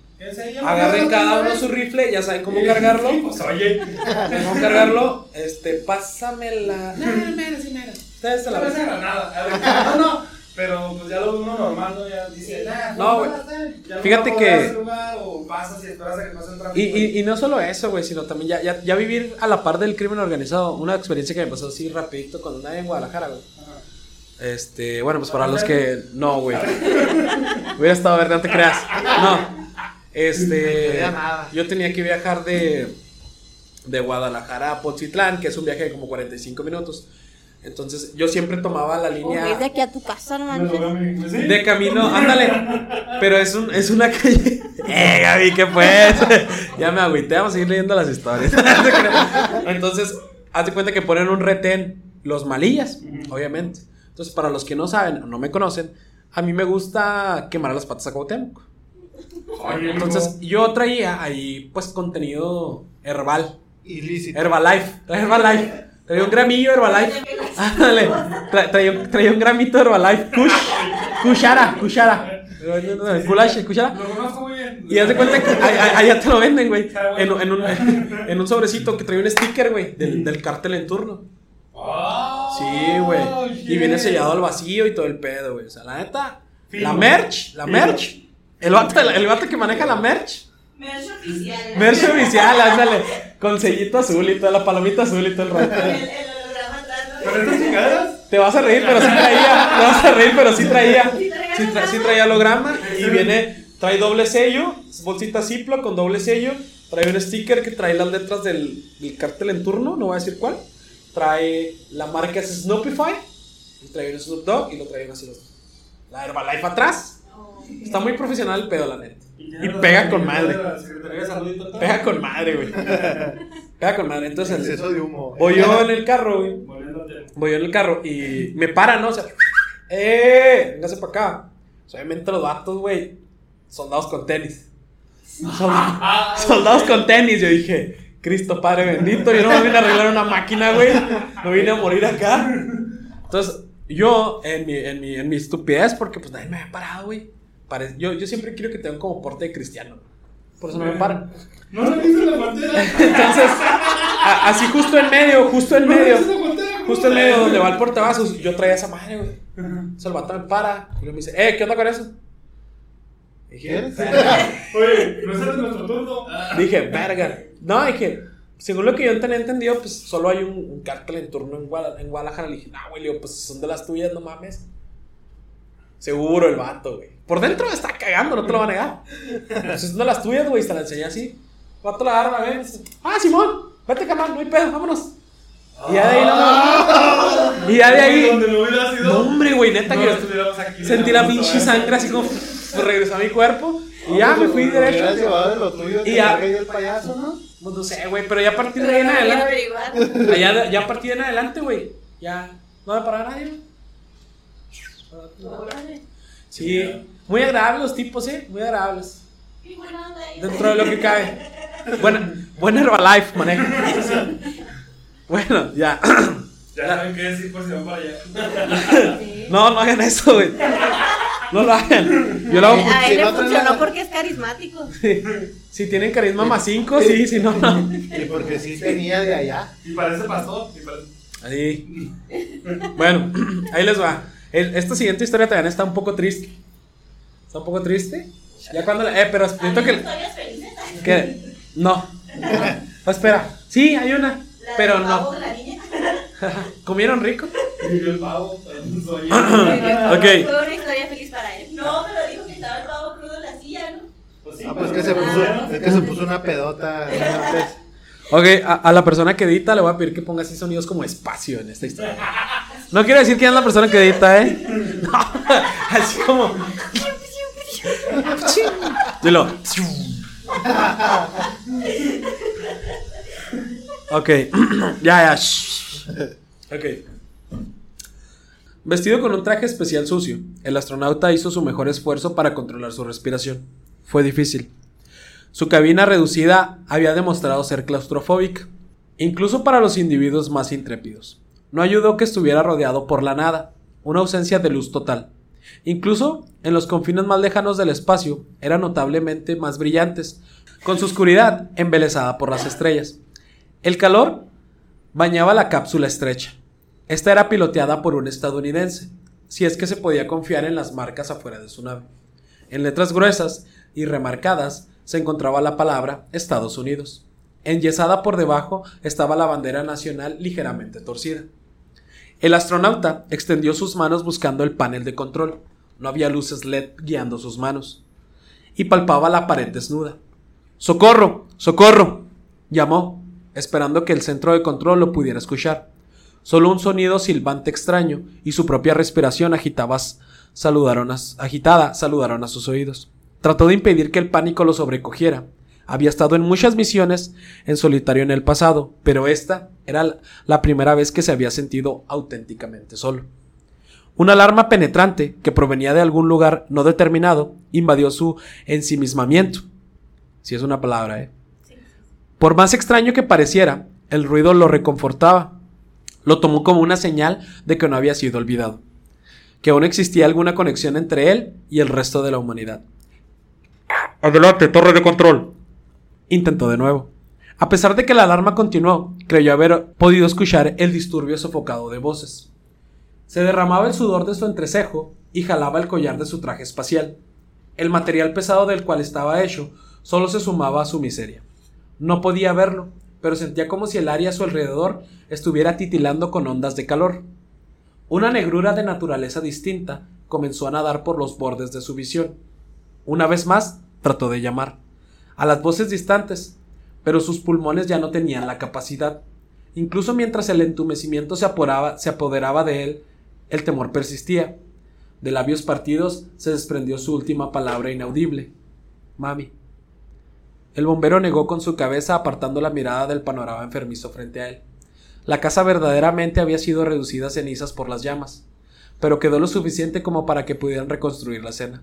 Agarren cada uno su rifle, ya saben cómo cargarlo. Pues oye. ¿Cómo cargarlo? Este, pásamela. No, no, mira, sí, mira. Ustedes se la No, granada. No, no. Pero pues ya lo uno normal, ¿no? Ya dice, nah, No, güey. no Fíjate que- poder hacer lugar, O pasas y esperas a que pase el tráfico. Y, y, y no solo eso, güey, sino también ya, ya, ya vivir a la par del crimen organizado. Una experiencia que me pasó así rapidito cuando andaba en Guadalajara, güey. Este, bueno, pues para los que. No, güey. Hubiera estado a ver, no te creas. No. Este. Yo tenía que viajar de. De Guadalajara a Poncitlán, que es un viaje de como 45 minutos. Entonces, yo siempre tomaba la O ves de línea aquí a tu casa, de camino. Ándale. Pero es, un, es una calle. ¡Eh, Gaby, qué pues! ya me agüité, vamos a seguir leyendo las historias. Entonces, haz de cuenta que ponen un retén los malillas, obviamente. Entonces, para los que no saben o no me conocen, a mí me gusta quemar las patas a Cuauhtémoc. Oye, Entonces, yo traía ahí, pues, contenido herbal. Ilícito. Herbalife. Traía Herbalife. Traía un gramillo Herbalife. Ándale. Tra- traía, un- traía un gramito Herbalife. Kush. Kushara. Kushara. Kulash, Kushara. Lo conozco muy bien. Y haz de cuenta que allá te lo venden, güey. En, en un, en un sobrecito que trae un sticker, güey, del, del cartel en turno. Oh, Sí, güey. Y viene sellado al vacío y todo el pedo, güey. O sea, la neta, la merch, la merch. El vato, el vato que maneja la merch Merch oficial. Merch oficial, ándale. Con sellito azul y toda la palomita azul y todo el rollo. El, el holograma atrás. ¿no? ¿Con estas chingaderas? Te vas a reír, pero sí traía. Te vas a reír, pero sí traía. Sí tra- holograma. sí traía holograma. Y viene, trae doble sello, bolsita Ziploc con doble sello. Trae un sticker que trae las letras del, del cartel en turno, no voy a decir cuál. Trae la marca es Snoopify. Y trae un Snoop Dogg y lo trae así los. La Herbalife atrás. Está muy profesional el pedo, la neta. Y pega con madre. Pega con madre, güey. Pega con madre. Entonces, Exceso de humo. voy yo en el carro, güey. Voy yo en el carro y me paran, ¿no? O sea, ¡eh! Véngase para acá. O sea, obviamente los vatos, güey, soldados con tenis. Soldados, soldados con tenis. Yo dije, Cristo Padre bendito, yo no me vine a arreglar una máquina, güey. No vine a morir acá. Entonces, yo, en mi, en mi, en mi estupidez, porque pues nadie me había parado, güey. Pare- Yo, yo siempre quiero que tengan como porte de cristiano. Por eso no me paran. No lo viste en la pantera. Entonces, a- así justo en medio, justo en medio. Justo en medio donde va el portavasos, yo traía esa madre, güey. Vato me para y luego me dice, eh, ¿qué onda con eso? Dije. Oye, no es nuestro turno. Dije, verga. No, dije, según lo que yo tenía entendido, pues solo hay un, un cártel en turno en, Guada- en Guadalajara. Le dije, no, güey, le digo, pues son de las tuyas, no mames. Seguro el vato, güey. Por dentro está cagando, no te lo va a negar. Pues si son de las tuyas, güey, se la enseñé así. Vato la agarra, dice, Ah, Simón, vete, canal, no hay pedo, vámonos. Y ya de ahí, no, Y ya de ahí. Donde lo hubiera sido. No, hombre, güey, neta no que aquí. sentí la pinche sangre así como pues, regresó a mi cuerpo y ya me fui derecho. llevado de lo tuyo, Y te ya. el payaso, ¿no? Pues no sé, güey, pero ya a partir de ahí en adelante, allá, ya a partir de en adelante, güey, ya no me paraba nadie. güey. Sí, muy agradables los tipos, eh, muy agradables. Qué buena onda ahí. Dentro de lo que cabe. Buena, buena Herbalife, manejo. Bueno, ya. Ya saben qué decir por si van para allá. Sí. No, no hagan eso, güey. No lo hagan. Yo lo hago A si él le funcionó la- porque es carismático. Si tienen carisma más 5, sí, si no, no. Y porque sí tenía de allá. Y parece pastor. Y parece... Ahí. Bueno, ahí les va. El- esta siguiente historia también está un poco triste. Está un poco triste. Ya cuando la- Eh, pero siento que. Historias felices. que no. Oh, espera. Sí, hay una. La Pero del no. pavo, La niña. ¿Comieron rico? El pavo. Soy Ok. Fue una historia feliz para él. No, pero dijo que estaba el pavo crudo en la silla, ¿no? Pues sí, Ah, pues que se puso, es que se puso una pedota antes. Ok, a, a la persona que edita le voy a pedir que ponga así sonidos como espacio en esta historia. No quiero decir quién es la persona que edita, ¿eh? No, así como. Dilo. Ok, ya, ya. Ok. Vestido con un traje especial sucio, el astronauta hizo su mejor esfuerzo para controlar su respiración. Fue difícil. Su cabina reducida había demostrado ser claustrofóbica, incluso para los individuos más intrépidos. No ayudó que estuviera rodeado por la nada, una ausencia de luz total. Incluso en los confines más lejanos del espacio eran notablemente más brillantes, con su oscuridad embelesada por las estrellas. El calor bañaba la cápsula estrecha. Esta era piloteada por un estadounidense, si es que se podía confiar en las marcas afuera de su nave. En letras gruesas y remarcadas se encontraba la palabra Estados Unidos. Enyesada por debajo estaba la bandera nacional ligeramente torcida. El astronauta extendió sus manos buscando el panel de control. No había luces LED guiando sus manos. Y palpaba la pared desnuda. ¡Socorro! ¡Socorro! llamó, esperando que el centro de control lo pudiera escuchar. Solo un sonido silbante extraño y su propia respiración agitaba, agitada saludaron a sus oídos. Trató de impedir que el pánico lo sobrecogiera. Había estado en muchas misiones en solitario en el pasado, pero esta era la- primera vez que se había sentido auténticamente solo. Una alarma penetrante que provenía de algún lugar no determinado invadió su ensimismamiento. Si es una palabra, ¿eh? Por más extraño que pareciera, el ruido lo reconfortaba. Lo tomó como una señal de que no había sido olvidado, que aún existía alguna conexión entre él y el resto de la humanidad. Adelante, torre de control. Intentó de nuevo. A pesar de que la alarma continuó, creyó haber podido escuchar el disturbio sofocado de voces. Se derramaba el sudor de su entrecejo y jalaba el collar de su traje espacial. El material pesado del cual estaba hecho solo se sumaba a su miseria. No podía verlo, pero sentía como si el área a su alrededor estuviera titilando con ondas de calor. Una negrura de naturaleza distinta comenzó a nadar por los bordes de su visión. Una vez más, trató de llamar. A las voces distantes, pero sus pulmones ya no tenían la capacidad. Incluso mientras el entumecimiento se, apoderaba de él, el temor persistía. De labios partidos se desprendió su última palabra inaudible. Mami. El bombero negó con su cabeza apartando la mirada del panorama enfermizo frente a él. La casa verdaderamente había sido reducida a cenizas por las llamas, pero quedó lo suficiente como para que pudieran reconstruir la escena.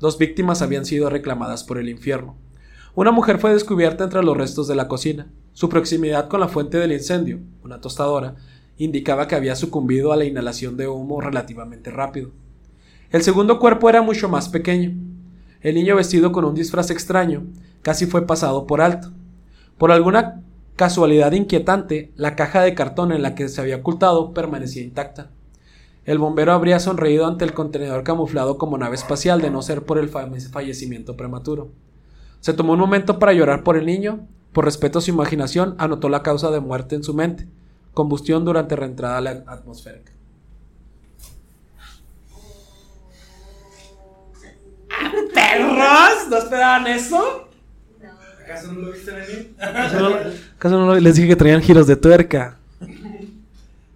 Dos víctimas habían sido reclamadas por el infierno. Una mujer fue descubierta entre los restos de la cocina. Su proximidad con la fuente del incendio, una tostadora, indicaba que había sucumbido a la inhalación de humo relativamente rápido. El segundo cuerpo era mucho más pequeño. El niño vestido con un disfraz extraño casi fue pasado por alto. Por alguna casualidad inquietante, la caja de cartón en la que se había ocultado permanecía intacta. El bombero habría sonreído ante el contenedor camuflado como nave espacial de no ser por el fa- fallecimiento prematuro. Se tomó un momento para llorar por el niño, por respeto a su imaginación, anotó la causa de muerte en su mente, combustión durante reentrada a la atmosférica. ¡Perros! ¿No esperaban eso? No. ¿Acaso no lo viste venir? ¿Acaso no, acaso no les dije que traían giros de tuerca?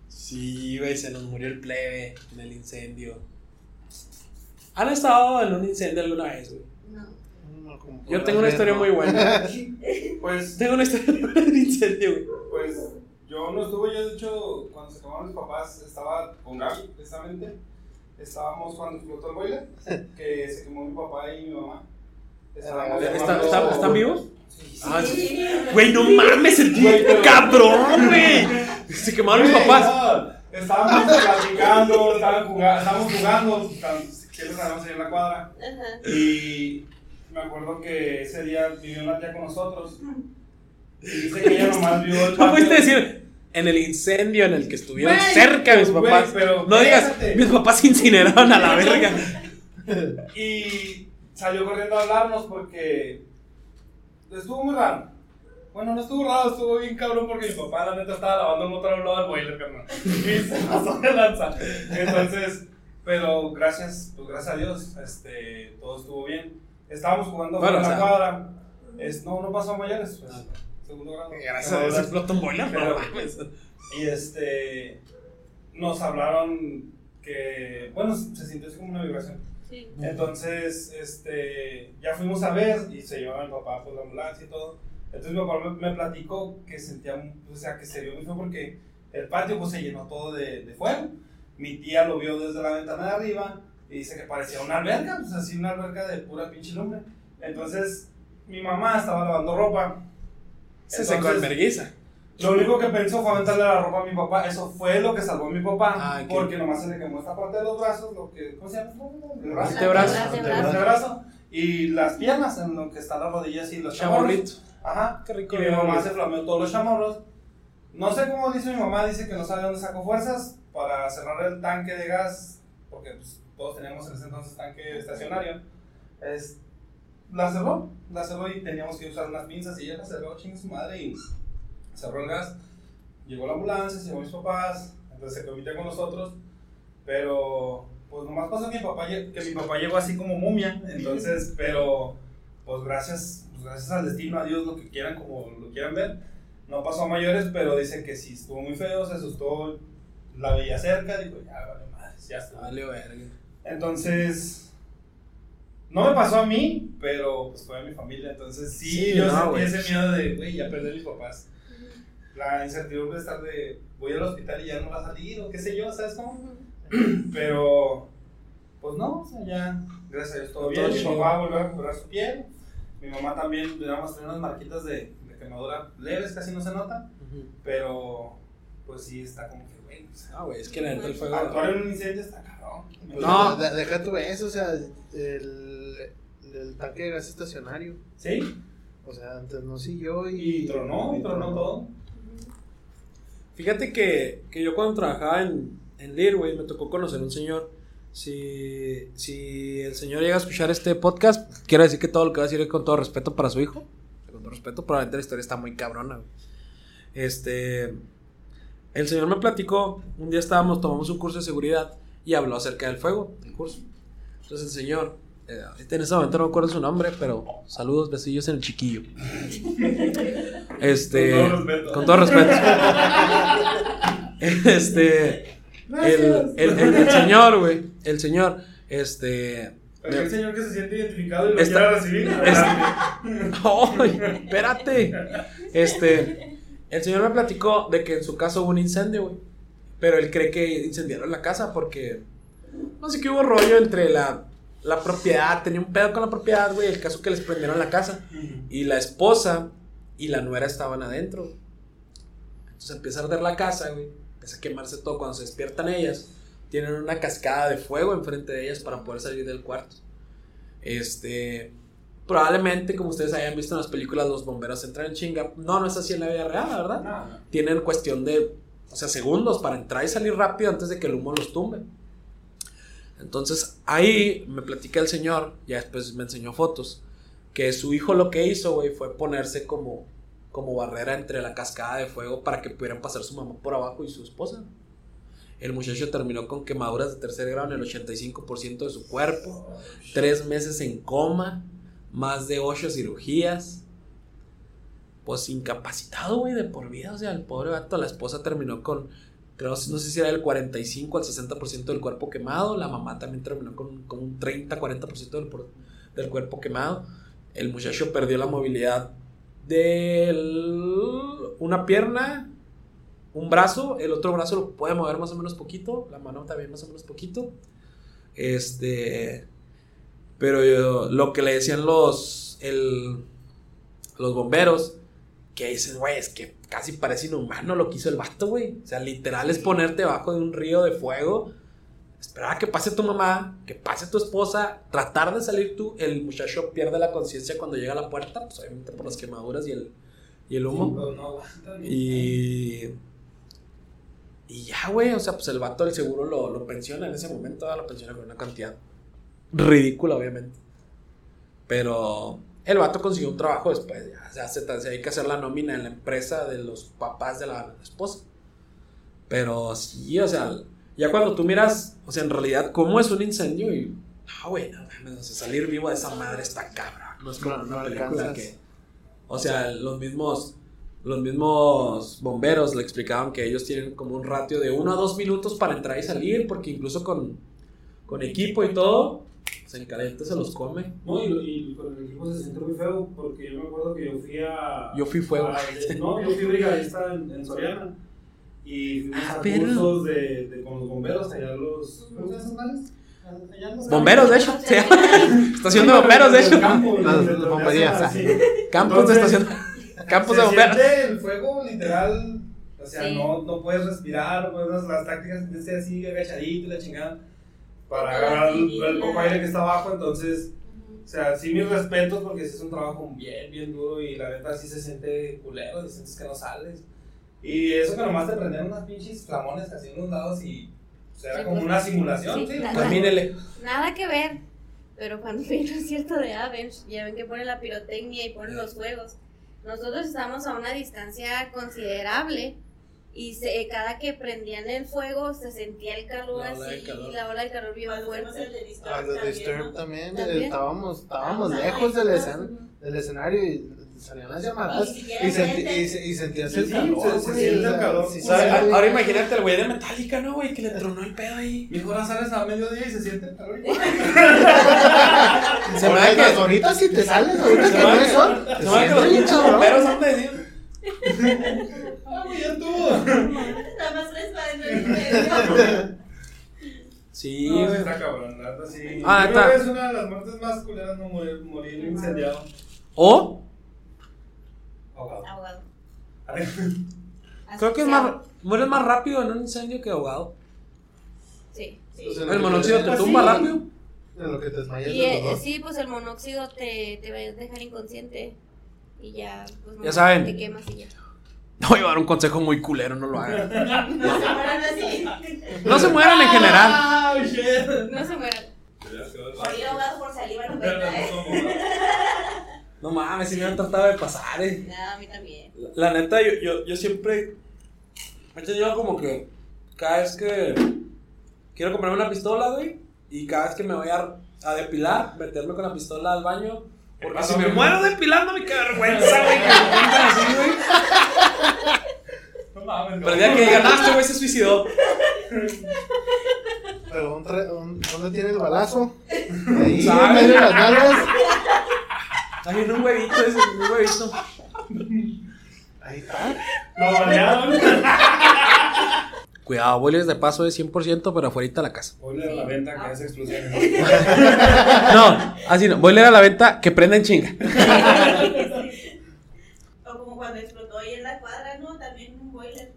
Sí, güey, se nos murió el plebe en el incendio. ¿Han estado en un incendio alguna vez, güey? Como Yo tengo una ver, historia ¿no? muy buena. Pues, Tengo una historia muy buena del incendio, güey. pues yo no estuve, yo de hecho, cuando se acabaron mis papás, estaba con Gaby, precisamente. Estábamos cuando explotó el boiler, que se quemó mi papá y mi mamá. Estábamos ¿Está- está- ¿Están vivos? Sí, sí. Ah, sí. Güey, no mames, sentí Güey, pero- cabrón, güey. Se quemaron mis papás. no, Estábamos platicando, estaban jugando, estábamos jugando, estábamos ahí en la cuadra. Ajá. Y me acuerdo que ese día vivió una tía con nosotros. Y dice que ella nomás vio el No patio. pudiste decir en el incendio en el que estuvieron Güey, cerca mis papás. pero no digas, mis papás se incineraron a la verga. Y salió corriendo a hablarnos porque estuvo muy raro. Bueno, no estuvo raro, estuvo bien cabrón porque mi papá la neta estaba lavando el motor al lado del boiler, carnal. Y se pasó de lanza. Entonces, pero gracias, pues gracias a Dios, este, todo estuvo bien. Estábamos jugando Bueno, o en la sea- cuadra. Es, no, no pasó a mayores, pues. Ah. Segundo grado. Gracias a Dios explotó un boiler, no Pero- mames. Y este, nos hablaron que, bueno, se sintió así como una vibración. Sí. Entonces, este, ya fuimos a ver y se llevaba mi papá por la ambulancia y todo. Entonces mi papá me, me platicó que sentía, o sea, que se vio muy feo porque el patio pues se llenó todo de, de fuego. Mi tía lo vio desde la ventana de arriba y dice que parecía una alberca, pues así una alberca de pura pinche lumbre. Entonces, mi mamá estaba lavando ropa. Se secó el Entonces, vergüenza. Lo único que pensó fue aventarle la ropa a mi papá. Eso fue lo que salvó a mi papá. Ah. Porque nomás se le quemó esta parte de los brazos, lo que, ¿cómo se llama? El brazo. Antebrazo. Antebrazo. Antebrazo. Y las piernas, en lo que están las rodillas y los chamorros. Ajá. Qué rico. Y mi mamá se flameó todos los chamorros. No sé cómo dice mi mamá, dice que no sabe dónde sacó fuerzas para cerrar el tanque de gas, porque pues, todos teníamos en ese entonces tanque estacionario. Es, la cerró, la cerró y teníamos que usar unas pinzas y ella la cerró, chingue su madre y cerró el gas. Llegó la ambulancia, a mis papás, entonces se convirtió con nosotros, pero pues nomás pasó que mi papá, que mi papá llegó así como momia, entonces, pero pues gracias, pues, gracias al destino, a Dios, lo que quieran, como lo quieran ver. No pasó a mayores, pero dicen que sí estuvo muy feo, se asustó, la veía cerca, dijo, ya, vale madre, ya está. Vale, verga. Entonces, no me pasó a mí, pero pues fue a mi familia, entonces sí, Sí, yo no, sentí güey. ese miedo de, güey, ya perdí a mis papás. La incertidumbre de estar de, voy al hospital y ya no va a salir, o qué sé yo, ¿sabes cómo? Pero, pues no, o sea, ya, gracias a Dios, todo Todo bien. Mi papá volvió a recuperar su piel. Mi mamá también, digamos, tiene unas marquitas de, de quemadura leves, casi no se notan. Pero, pues sí, está como que, güey, o sea, Ah, güey, es que la neta el fuego. actuar en un incendio está No. De- deja tú eso, o sea, el, el tanque de gas estacionario. Sí, O sea, antes no siguió y. y tronó, y tronó todo. Fíjate que, que yo cuando trabajaba en, en Lear, güey, me tocó conocer un señor Si, si el señor llega a escuchar este podcast, quiero decir que todo lo que va a decir es con todo respeto para su hijo. Con todo respeto, probablemente la historia está muy cabrona. güey. Este. El señor me platicó, un día estábamos, tomamos un curso de seguridad y habló acerca del fuego, el curso. Entonces el señor, eh, en ese momento no me acuerdo su nombre, pero saludos, besillos en el chiquillo. Este, Con todo respeto. con todo respeto. Este, el, el, el- el señor, güey, el señor, este, Aquel señor que se siente identificado y lo Está- quiere recibir. ¡Ay! espérate. Este, el señor me platicó de que en su casa hubo un incendio, güey. Pero él cree que incendiaron la casa porque no sé qué hubo rollo entre la, la propiedad, tenía un pedo con la propiedad, güey, el caso que les prendieron la casa y la esposa y la nuera estaban adentro. Entonces empieza a arder la casa, güey. Empieza a quemarse todo cuando se despiertan ellas. Tienen una cascada de fuego enfrente de ellas para poder salir del cuarto. Este. Probablemente, como ustedes hayan visto en las películas, los bomberos entran en chinga. No, no es así en la vida real, la verdad. No. Tienen cuestión de, o sea, segundos para entrar y salir rápido antes de que el humo los tumbe. Entonces, ahí me platica el señor, ya después me enseñó fotos, que su hijo lo que hizo, güey, fue ponerse como, como barrera entre la cascada de fuego para que pudieran pasar su mamá por abajo y su esposa. El muchacho terminó con quemaduras de tercer grado en el 85% de su cuerpo, tres meses en coma, más de ocho cirugías. Pues incapacitado, güey, de por vida. O sea, el pobre vato, la esposa terminó con, creo, no sé si era del 45 al 60% del cuerpo quemado. La mamá también terminó con, con un 30-40% del, por- del cuerpo quemado. El muchacho perdió la movilidad de una pierna, un brazo, el otro brazo lo puede mover más o menos poquito, la mano también más o menos poquito. Este, pero lo que le decían los, el, los bomberos, que dicen, güey, es que casi parece inhumano lo que hizo el vato, güey. O sea, literal es ponerte debajo de un río de fuego, esperar a que pase tu mamá, que pase tu esposa, tratar de salir tú. El muchacho pierde la conciencia cuando llega a la puerta, pues obviamente por las quemaduras y el, y el humo. No ni- Y. Y ya, güey. O sea, pues el vato del seguro lo, lo pensiona en ese momento. Lo pensiona con una cantidad ridícula, obviamente. Pero el vato consiguió un trabajo después. Ya, o sea, se, se dedica a hacer la nómina en la empresa de los papás de la esposa. Pero sí, o sea, ya cuando tú miras, o sea, en realidad, cómo es un incendio y. No, güey, no mames, o sea, salir vivo de esa madre está cabra. No es como No, una no película alcanzas. que. O sea, los mismos. Los mismos bomberos le explicaban que ellos tienen como un ratio de uno a dos minutos para entrar y salir, porque incluso con, con equipo y todo, se encalienta, se los come. No, y, y con el equipo se siente muy feo porque yo me acuerdo que yo fui a. Yo fui fuego. a- no, yo fui brigadista en, en Soriana. Y fuimos Ah, a pero- cursos de, de, con los bomberos allá los. ¿Cómo se llaman Bomberos, de hecho. llama. Estación de bomberos, de hecho. campo, Las- donde- las donde bomberías, hacen ah. Campos de estación. Campos de bomberos. el fuego literal. O sea, Sí. no, no puedes respirar, no puedes las tácticas ser así agachadito y la chingada para agarrar el, el poco aire que está abajo. Entonces, o sea, sí mis respetos porque sí es un trabajo bien, bien duro y la neta sí se siente culero, y sientes que no sales. Y eso que nomás te prendían unas pinches flamones así en los lados y o sea, era Sí, como pues, una simulación, sí, sí. nada. Nada que ver. Pero cuando vino el cierto de Avenge, ya ven que ponen la pirotecnia y ponen los juegos. Nosotros estábamos a una distancia considerable y se, cada que prendían el fuego se sentía el calor La ola de así, calor. la ola de calor fuimos fuerte. Ah, los también, estábamos, estábamos Estábamos lejos del, escen- del escenario y salían las llamadas y, senti- y, sentías el calor. se- siente el calor. sí, O sí, sea, sí. Ahora imagínate el güey de Metallica, ¿no, güey? Que le tronó el pedo ahí. Mejor ahora sales a mediodía y se siente el calor. Se me que. ahorita si te sales, ahorita que no es sol, te Se me da que sientes los bien pinches cabrón. bomberos han de decir. Ah, güey, ya estuvo. Está más del medio. Sí, No, sí güey. está cabrón, la neta sí. Ah, Yo creo está. que es una de las muertes más culeras, no morir, morir incendiado. O Ahogado. Ahogado. creo que es más. Mueres más rápido en un incendio que ahogado. Sí. O sea, El monóxido te Pues tumba sí. rápido. En lo que te desmayas Y eh, sí, pues el monóxido te, te va a dejar inconsciente y ya, pues Ya saben. te quemas y ya. No voy a dar un consejo muy culero, no lo hagan. No se mueran así. No se mueran en general. Ah, shit. No se mueran. Morir ahogado por saliva no cuenta, ¿eh? No mames, si me han tratado de pasar, eh. Nada, a mí también. La neta, yo, yo, yo siempre. Tenido como que. Cada vez que. Quiero comprarme una pistola, güey. Y cada vez que me voy a, a depilar, meterme con la pistola al baño. Porque si me muero depilándome, qué vergüenza, güey. Que me pongan así, güey. No mames. Pero el día que digan, ah, este güey se suicidó. Pero un re- un- ¿dónde tiene el balazo? Ahí, en ¿Sabes? medio de las nalgas. Ahí en un huevito, ese, un huevito. Ahí está. Lo bañaron. Cuidado, boilers de paso de 100%, pero afuera de la casa. Ponle a la venta que hace explosiones. No, así no. Boiler a la venta que prenda en chinga. O como cuando explotó ahí en la cuadra, ¿no? También un boiler.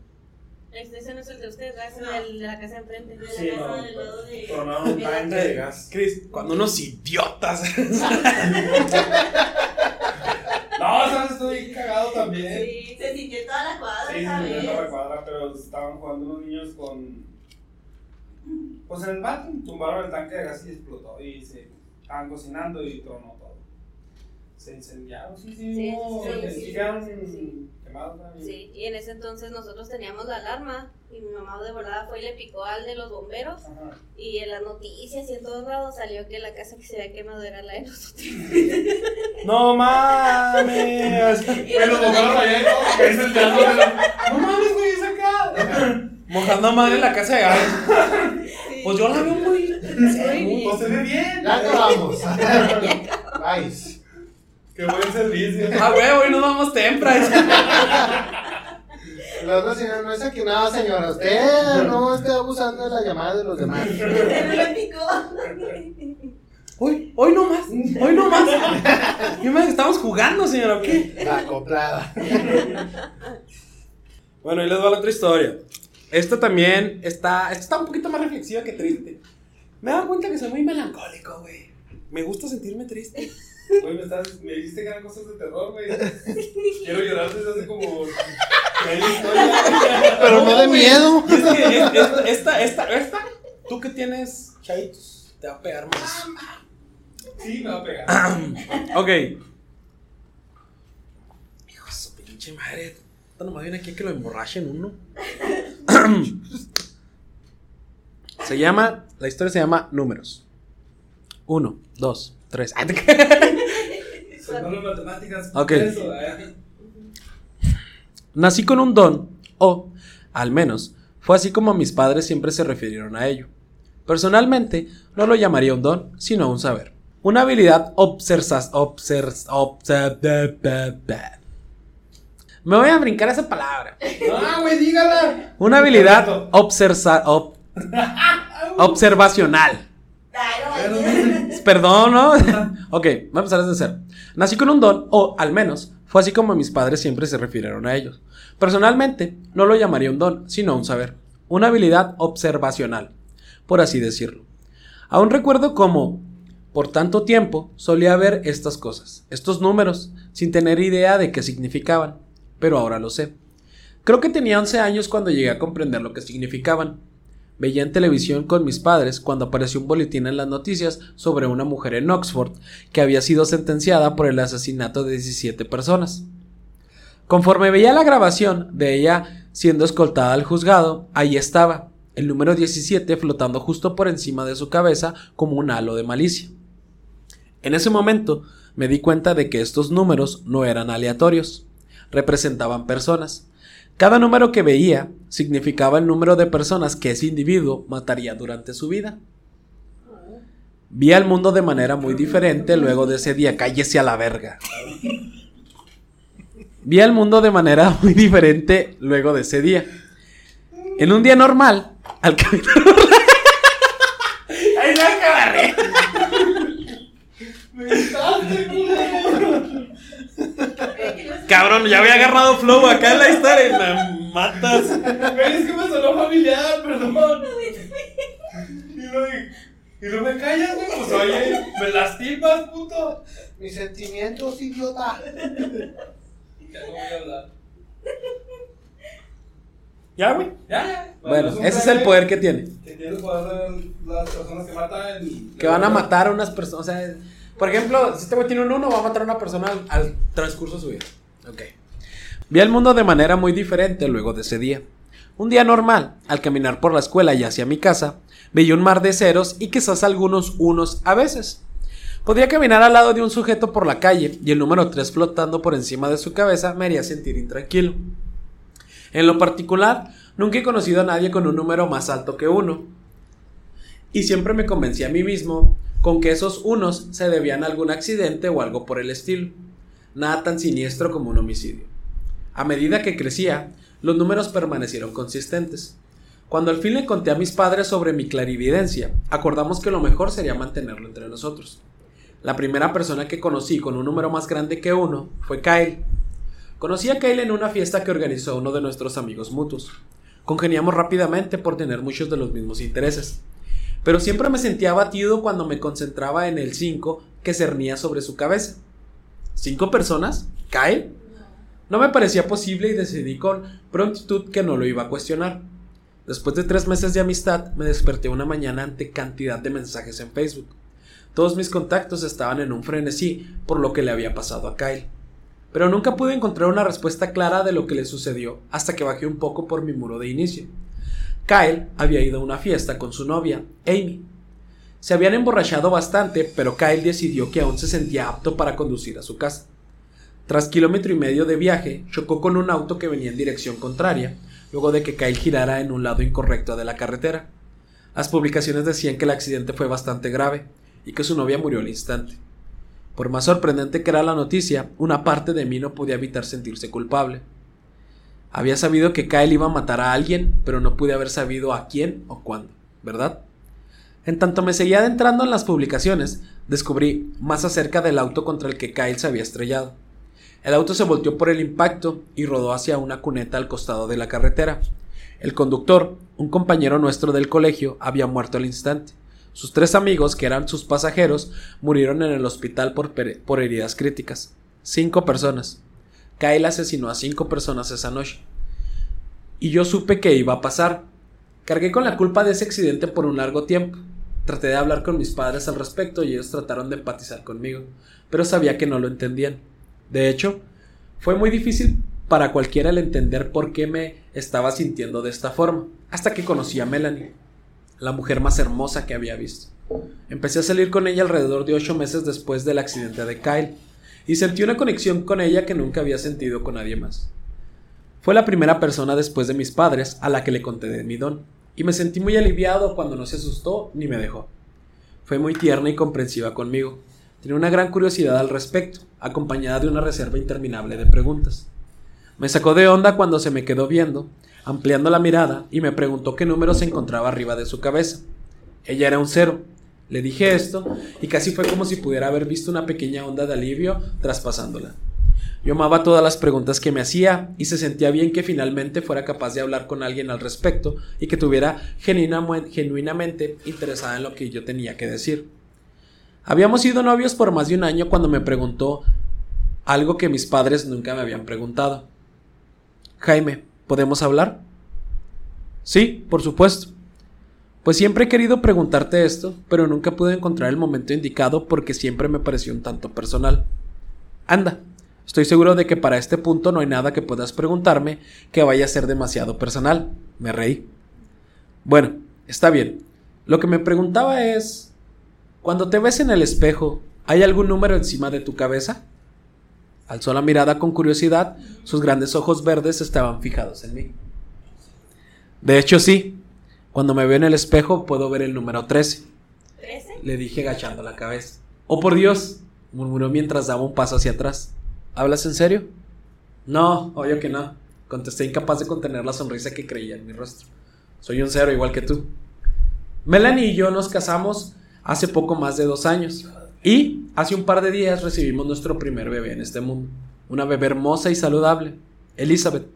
Este ese no es el de ustedes, ¿verdad? es el del- de la casa de enfrente. De la Sí, casa no. del lado de. Un tanque de gas. Chris, cuando unos idiotas. No, sabes, estoy cagado también. Sí, se sintió toda la cuadra, Sí, ¿sabes? me toda la cuadra, pero estaban jugando unos niños con. Pues en el bar tumbaron el tanque de gas y explotó. Y se estaban cocinando y tronó todo. Se incendiaron, sí, sí, Sí, hubo- sí, sí, sí, sí, sí. Sí, y en ese entonces nosotros teníamos la alarma y mi mamá de verdad fue y le picó al de los bomberos Ajá. y en las noticias y en todos lados salió que la casa que se había quemado era la de nosotros. No mames. Me lo tocaron allá No mames, güey, es acá. Mojando a madre en la casa de gas. Pues yo la veo muy. Sí. Pues se ve bien. Ya acabamos. Nice. Qué buen servicio. Ah, güey, hoy nos vamos temprano. La otra señora no es aquí nada, señora. Usted no esté abusando de la llamada de los demás. Hoy, hoy no más. Hoy no más. Yo me estamos jugando, señora, ¿o qué? La acoplada. Bueno, ahí les va la otra historia. Esta también está. Esta está un poquito más reflexiva que triste. Me he dado cuenta que soy muy melancólico, güey. Me gusta sentirme triste. Güey, me, estás, me dijiste que eran cosas de terror, güey. Quiero llorar desde hace como. Pero no de miedo. Es que es- esta, esta, esta, esta, tú que tienes chavitos, te va a pegar más. Sí, me va a pegar. Ok. Hijo de su pinche madre. Esto nomás viene aquí a que lo emborrachen uno. se llama, la historia se llama Números. Uno, dos, tres. Ah, Son las matemáticas. Ok. Eso. Nací con un don, o, al menos, fue así como mis padres siempre se refirieron a ello. Personalmente, no lo llamaría un don, sino un saber. Una habilidad obsersas, obsers, obser, Me voy a brincar esa palabra. Ah, güey, dígala. Una habilidad obsersa, ob- observacional. Perdón, ¿no? ok, voy a empezar desde cero. Nací con un don, o al menos fue así como mis padres siempre se refirieron a ellos. Personalmente, no lo llamaría un don, sino un saber. Una habilidad observacional, por así decirlo. Aún recuerdo cómo, por tanto tiempo, solía ver estas cosas, estos números, sin tener idea de qué significaban. Pero ahora lo sé. Creo que tenía 11 años cuando llegué a comprender lo que significaban. Veía en televisión con mis padres cuando apareció un boletín en las noticias sobre una mujer en Oxford que había sido sentenciada por el asesinato de 17 personas. Conforme veía la grabación de ella siendo escoltada al juzgado, ahí estaba, el número 17 flotando justo por encima de su cabeza como un halo de malicia. En ese momento me di cuenta de que estos números no eran aleatorios, representaban personas. Cada número que veía significaba el número de personas que ese individuo mataría durante su vida. Vi al mundo de manera muy diferente luego de ese día. Cállese a la verga. Vi al mundo de manera muy diferente luego de ese día. En un día normal, al caminar. ¡Ay, no, que barré! Cabrón, ya había agarrado flow acá en la historia y me matas. Güey, es que me sonó familiar, perdón. Y luego, y luego me callas, güey. Pues oye, me lastimas, puto. Mis sentimientos, idiota. Ya no voy a hablar. Ya, güey. Ya, ya. Bueno, ese es el poder que tiene. Que tiene el poder de las personas que matan. y- Que van a matar a unas personas. O sea, por ejemplo, si este güey tiene un uno, va a matar a una persona al, al transcurso de su vida. Ok. Vi el mundo de manera muy diferente luego de ese día. Un día normal, al caminar por la escuela y hacia mi casa, veía un mar de ceros y quizás algunos unos a veces. Podía caminar al lado de un sujeto por la calle y el número 3 flotando por encima de su cabeza me haría sentir intranquilo. En lo particular, nunca he conocido a nadie con un número más alto que uno. Y siempre me convencí a mí mismo con que esos unos se debían a algún accidente o algo por el estilo. Nada tan siniestro como un homicidio. A medida que crecía, los números permanecieron consistentes. Cuando al fin le conté a mis padres sobre mi clarividencia, acordamos que lo mejor sería mantenerlo entre nosotros. La primera persona que conocí con un número más grande que uno fue Kyle. Conocí a Kyle en una fiesta que organizó uno de nuestros amigos mutuos. Congeniamos rápidamente por tener muchos de los mismos intereses. Pero siempre me sentía abatido cuando me concentraba en el 5 que cernía sobre su cabeza. ¿Cinco personas? ¿Kyle? No me parecía posible y decidí con prontitud que no lo iba a cuestionar. Después de tres meses de amistad, me desperté una mañana ante cantidad de mensajes en Facebook. Todos mis contactos estaban en un frenesí por lo que le había pasado a Kyle. Pero nunca pude encontrar una respuesta clara de lo que le sucedió hasta que bajé un poco por mi muro de inicio. Kyle había ido a una fiesta con su novia, Amy. Se habían emborrachado bastante, pero Kyle decidió que aún se sentía apto para conducir a su casa. Tras kilómetro y medio de viaje, chocó con un auto que venía en dirección contraria, luego de que Kyle girara en un lado incorrecto de la carretera. Las publicaciones decían que el accidente fue bastante grave y que su novia murió al instante. Por más sorprendente que era la noticia, una parte de mí no podía evitar sentirse culpable. Había sabido que Kyle iba a matar a alguien, pero no pude haber sabido a quién o cuándo, ¿verdad? En tanto me seguía adentrando en las publicaciones, descubrí más acerca del auto contra el que Kyle se había estrellado. El auto se volteó por el impacto y rodó hacia una cuneta al costado de la carretera. El conductor, un compañero nuestro del colegio, había muerto al instante. Sus tres amigos, que eran sus pasajeros, murieron en el hospital por, heridas críticas. Cinco personas. Kyle asesinó a cinco personas esa noche. Y yo supe que iba a pasar. Cargué con la culpa de ese accidente por un largo tiempo. Traté de hablar con mis padres al respecto y ellos trataron de empatizar conmigo, pero sabía que no lo entendían. De hecho, fue muy difícil para cualquiera el entender por qué me estaba sintiendo de esta forma, hasta que conocí a Melanie, la mujer más hermosa que había visto. Empecé a salir con ella alrededor de ocho meses después del accidente de Kyle, y sentí una conexión con ella que nunca había sentido con nadie más. Fue la primera persona después de mis padres a la que le conté mi don, y me sentí muy aliviado cuando no se asustó ni me dejó. Fue muy tierna y comprensiva conmigo. Tenía una gran curiosidad al respecto, acompañada de una reserva interminable de preguntas. Me sacó de onda cuando se me quedó viendo, ampliando la mirada, y me preguntó qué número se encontraba arriba de su cabeza. Ella era un cero. Le dije esto, y casi fue como si pudiera haber visto una pequeña onda de alivio traspasándola. Yo amaba todas las preguntas que me hacía y se sentía bien que finalmente fuera capaz de hablar con alguien al respecto y que tuviera genuinamente interesada en lo que yo tenía que decir. Habíamos sido novios por más de un año cuando me preguntó algo que mis padres nunca me habían preguntado. Jaime, ¿podemos hablar? Sí, por supuesto. Pues siempre he querido preguntarte esto, pero nunca pude encontrar el momento indicado porque siempre me pareció un tanto personal. Anda, estoy seguro de que para este punto no hay nada que puedas preguntarme que vaya a ser demasiado personal. Me reí. Bueno, está bien. Lo que me preguntaba es, cuando te ves en el espejo, ¿hay algún número encima de tu cabeza? Alzó la mirada con curiosidad, sus grandes ojos verdes estaban fijados en mí. De hecho, sí. Cuando me veo en el espejo puedo ver el número 13. ¿13? Le dije agachando la cabeza. Oh, por Dios, murmuró mientras daba un paso hacia atrás. ¿Hablas en serio? No, obvio que no. Contesté incapaz de contener la sonrisa que creía en mi rostro. Soy un cero igual que tú. Melanie y yo nos casamos hace poco más de dos años. Y hace un par de días recibimos nuestro primer bebé en este mundo. Una bebé hermosa y saludable, Elizabeth.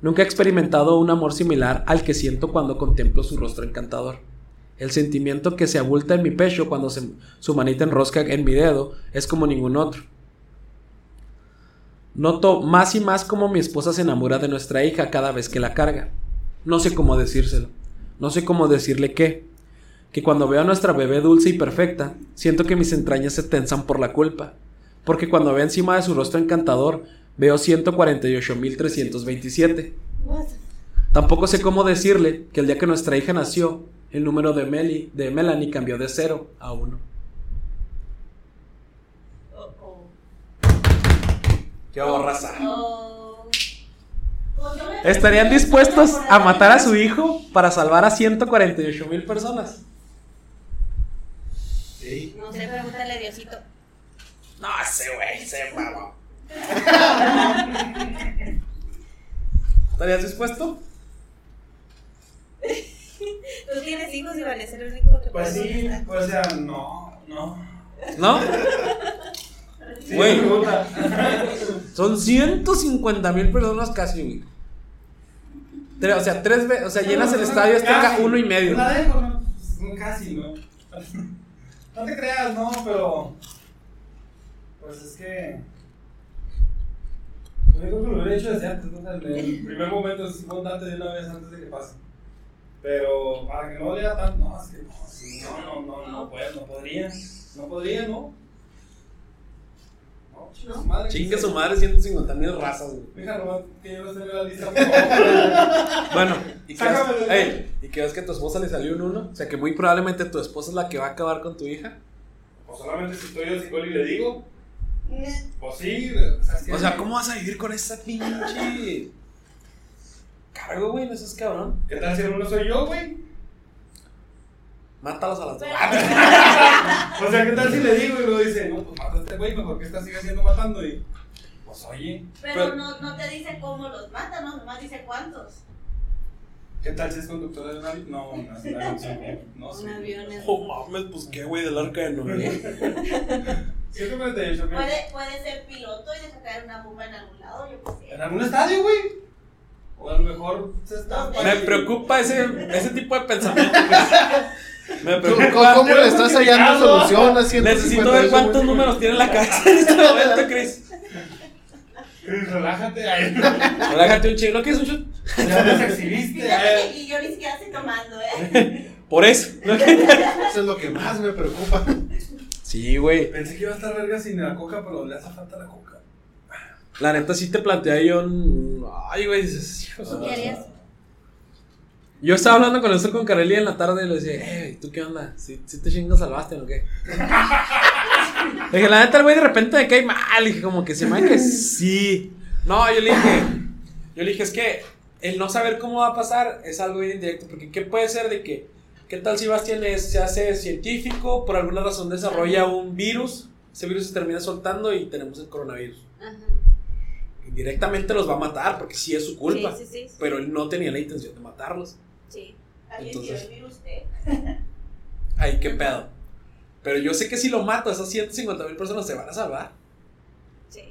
Nunca he experimentado un amor similar al que siento cuando contemplo su rostro encantador. El sentimiento que se abulta en mi pecho cuando se, su manita enrosca en mi dedo es como ningún otro. Noto más y más cómo mi esposa se enamora de nuestra hija cada vez que la carga. No sé cómo decírselo. No sé cómo decirle qué. Que cuando veo a nuestra bebé dulce y perfecta, siento que mis entrañas se tensan por la culpa. Porque cuando veo encima de su rostro encantador, veo 148.327. What? Tampoco sé cómo decirle que el día que nuestra hija nació, el número de, Meli, de Melanie cambió de 0 a 1. Oh, oh. ¡Qué borraza! Oh. Pues ¿Estarían dispuestos a matar a su hijo para salvar a 148 mil personas? Sí. No sé, pregúntale a Diosito. No, ese güey se mamó. ¿Estarías dispuesto? Tú tienes hijos y van a ser el único que Pues sí, pues o sea, no, no. ¿No? Sí, Güey. gusta. Son 150 mil personas casi, güey. Tre- O sea, tres veces, o sea, llenas el estadio hasta Casi. uno y medio. La dejo, ¿no? Pues, Casi, ¿no? No te creas, no, pero. Pues es que. Pues yo creo que lo hubiera hecho desde antes, ¿no? En el primer momento, es importante de una vez antes de que pase. Pero para que no lea tanto, no, es que no, sí, no, no, no, no, puedo, no podría. No podría, ¿no? No, chinga su madre. Chingue su madre, 150 mil razas, güey. Fíjate nomás que yo no la lista. Bueno, y que, ves, y que ves que a tu esposa le salió un uno. O sea, que muy probablemente tu esposa es la que va a acabar con tu hija. Pues solamente si estoy yo psicólogo y le digo. Pues sí, o sea, O sea, ¿cómo vas a vivir con esa pinche cargo, güey? No seas cabrón. ¿Qué tal si el uno soy yo, güey? Mátalos a las dos. O sea, ¿qué tal si le digo y luego dice, no, pues mata a este güey, mejor que esta siga siendo matando y. Pues oye, Pero Pero- no, no te dice cómo los mata, ¿no? Nomás dice cuántos. ¿qué tal si es conductor de un avión? No, no es un avión, no Un sé. avión es. Oh mames, pues qué, güey, del arca de Noé. Puede, puede ser piloto y dejar caer una bomba en algún lado, yo qué sé. En algún estadio, güey. O a lo mejor se está. Me preocupa ese, ese tipo de pensamiento. Me ¿Cómo, preocupa. cómo le estás hallando solución 150 Necesito ver cuántos números tiene en la cabeza en este momento, Chris. Relájate, ay. Relájate un chingo. ¿No quieres un shot? Ya nos exhibiste, Fíjate que y yo ni siquiera estoy tomando, ¿eh? Por eso. ¿no? Eso es lo que más me preocupa. Sí, güey. Pensé que iba a estar verga sin la coca, pero le hace falta la coca. La neta sí te plantea yo un... Ay, güey. ¿Qué harías? Yo estaba hablando con esto con Carelli en la tarde y le decía, eh, ¿tú qué onda? ¿Sí, sí te chingas salvaste o qué? Le dije, la neta, el güey de repente me cae mal. Le dije, como que se me que sí. No, yo le dije, yo le dije, es que el no saber cómo va a pasar es algo bien indirecto. Porque, ¿qué puede ser de que, qué tal si Bastian es- se hace científico, por alguna razón desarrolla un virus, ese virus se termina soltando y tenemos el coronavirus? Ajá. Indirectamente los va a matar porque sí es su culpa. Sí, sí, sí. Pero él no tenía la intención de matarlos. Sí. Alguien Entonces- el virus de. Ay, qué pedo. Pero yo sé que si lo mato, esas 150 mil personas se van a salvar. Sí.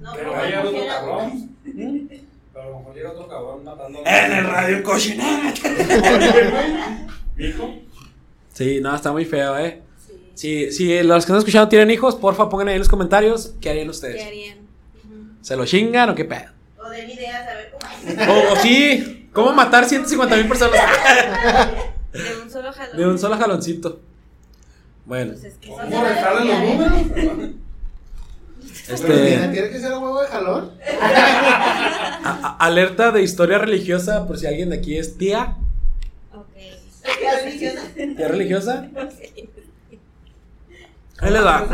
No, Pero va a llegar no, otro cabrón. Pero a lo mejor llega otro cabrón matando. En el radio cochinera. ¿Hijo? Sí, no, está muy feo, eh. Sí. Si, si los que están escuchando tienen hijos, porfa pongan ahí en los comentarios qué harían ¿Qué ustedes. harían? Ujú. ¿Se lo chingan o qué pedo? O den ideas a ver cómo O, o sí, ¿cómo matar 150 mil personas De un solo jalón. de un solo jaloncito? Bueno, Pues es que. ¿Cómo restarle los números? ¿tiene, este, tiene que ser a huevo de jalón. a- alerta de historia religiosa por si alguien de aquí es tía, Ok. La religiosa. tía religiosa. Ahí les va.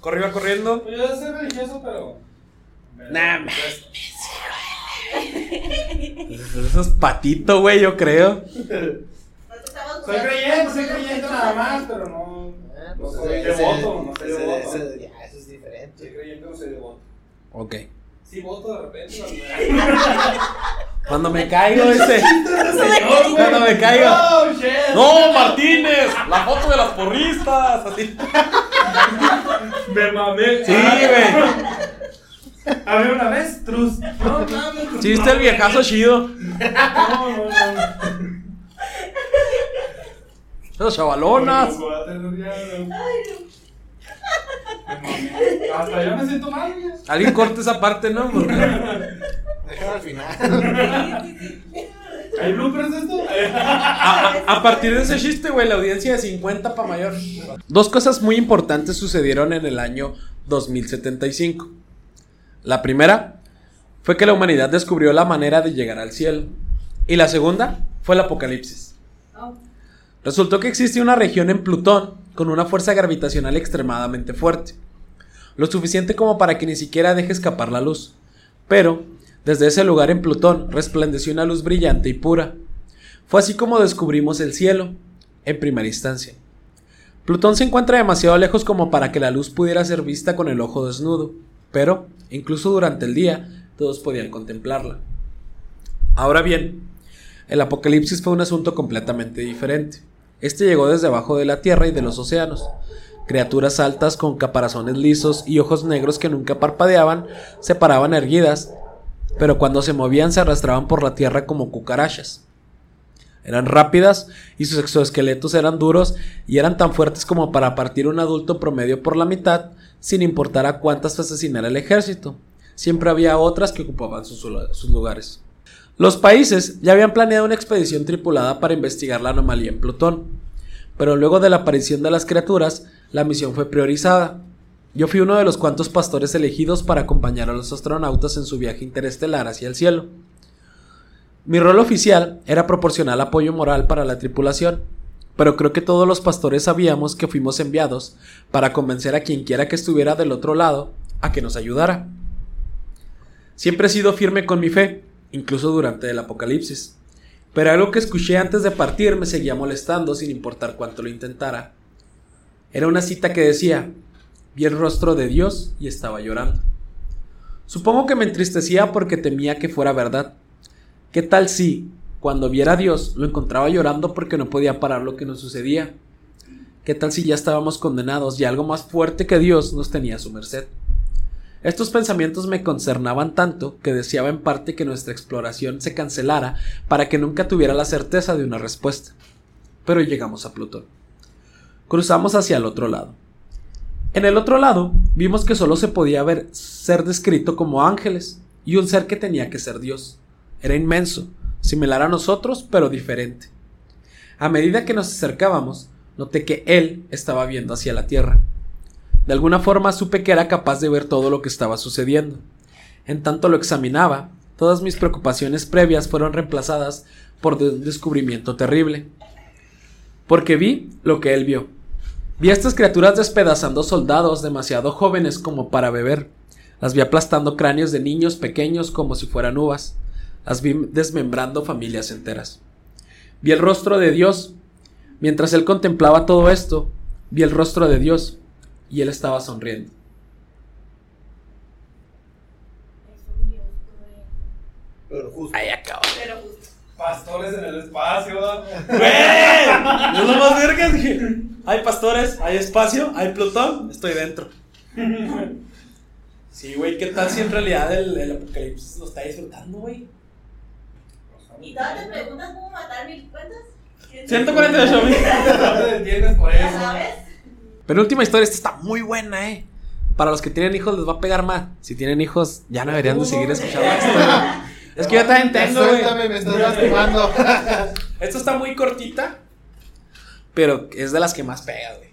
Corrió va corriendo. Pues yo ser religioso, pero. Nah, Pues, Eso es patito, güey, yo creo. Soy creyente, soy creyente nada más, pero no. No pues soy devoto, no soy devoto. Ya, eso es diferente. Soy creyente, no soy devoto. Ok. Sí, voto de repente. Cuando me caigo ese. Señor. Cuando me caigo. No, shit. ¡No, Martínez! La foto de las porristas. Así. Me mamé. Sí, güey. Había una vez, trus. No, mames. Sí, viste el viejazo chido. No, no, no. Esas chavalonas. No. Hasta yo me siento mal. Alguien corte esa parte, ¿no? Déjalo al final. ¿Hay bloopers de esto? A, a- a partir de ese chiste, güey, la audiencia de 50 para mayor. Dos cosas muy importantes sucedieron en el año 2075. La primera fue que la humanidad descubrió la manera de llegar al cielo. Y la segunda fue el apocalipsis. Resultó que existe una región en Plutón con una fuerza gravitacional extremadamente fuerte. Lo suficiente como para que ni siquiera deje escapar la luz. Pero, desde ese lugar en Plutón resplandeció una luz brillante y pura. Fue así como descubrimos el cielo, en primera instancia. Plutón se encuentra demasiado lejos como para que la luz pudiera ser vista con el ojo desnudo, pero, incluso durante el día, todos podían contemplarla. Ahora bien, el apocalipsis fue un asunto completamente diferente. Este llegó desde abajo de la tierra y de los océanos. Criaturas altas con caparazones lisos y ojos negros que nunca parpadeaban se paraban erguidas, pero cuando se movían se arrastraban por la tierra como cucarachas. Eran rápidas y sus exoesqueletos eran duros y eran tan fuertes como para partir un adulto promedio por la mitad, sin importar a cuántas asesinara el ejército. Siempre había otras que ocupaban sus, sus lugares. Los países ya habían planeado una expedición tripulada para investigar la anomalía en Plutón, pero luego de la aparición de las criaturas, la misión fue priorizada. Yo fui uno de los cuantos pastores elegidos para acompañar a los astronautas en su viaje interestelar hacia el cielo. Mi rol oficial era proporcionar apoyo moral para la tripulación, pero creo que todos los pastores sabíamos que fuimos enviados para convencer a quien quiera que estuviera del otro lado a que nos ayudara. Siempre he sido firme con mi fe, incluso durante el apocalipsis. Pero algo que escuché antes de partir me seguía molestando sin importar cuánto lo intentara. Era una cita que decía, vi el rostro de Dios y estaba llorando. Supongo que me entristecía porque temía que fuera verdad. ¿Qué tal si, cuando viera a Dios, lo encontraba llorando porque no podía parar lo que nos sucedía? ¿Qué tal si ya estábamos condenados y algo más fuerte que Dios nos tenía a su merced? Estos pensamientos me concernaban tanto que deseaba en parte que nuestra exploración se cancelara para que nunca tuviera la certeza de una respuesta. Pero llegamos a Plutón. Cruzamos hacia el otro lado. En el otro lado vimos que solo se podía ver ser descrito como ángeles y un ser que tenía que ser Dios. Era inmenso, similar a nosotros, pero diferente. A medida que nos acercábamos, noté que él estaba viendo hacia la Tierra. De alguna forma supe que era capaz de ver todo lo que estaba sucediendo. En tanto lo examinaba, todas mis preocupaciones previas fueron reemplazadas por un descubrimiento terrible. Porque vi lo que él vio. Vi a estas criaturas despedazando soldados demasiado jóvenes como para beber. Las vi aplastando cráneos de niños pequeños como si fueran uvas. Las vi desmembrando familias enteras. Vi el rostro de Dios. Mientras él contemplaba todo esto, vi el rostro de Dios y él estaba sonriendo. es un dios cruel. Pero justo. Ahí acaba. Pero justo. Pastores en el espacio, ¿no? ¡Güey! Lo más verga. Dije, hay pastores, hay espacio, hay Plutón, estoy dentro. Sí, güey, ¿qué tal si en realidad el, el apocalipsis lo está disfrutando, güey? ¿Y todavía te preguntas cómo matar mil cuentas? 148 mil. No te entiendes por ¿Ya eso. sabes? Penúltima historia, esta está muy buena, eh. Para los que tienen hijos les va a pegar más. Si tienen hijos, ya no deberían de seguir escuchando esto. Es que yo también tengo, güey. Me estás lastimando. Esta está muy cortita, pero es de las que más pega, güey.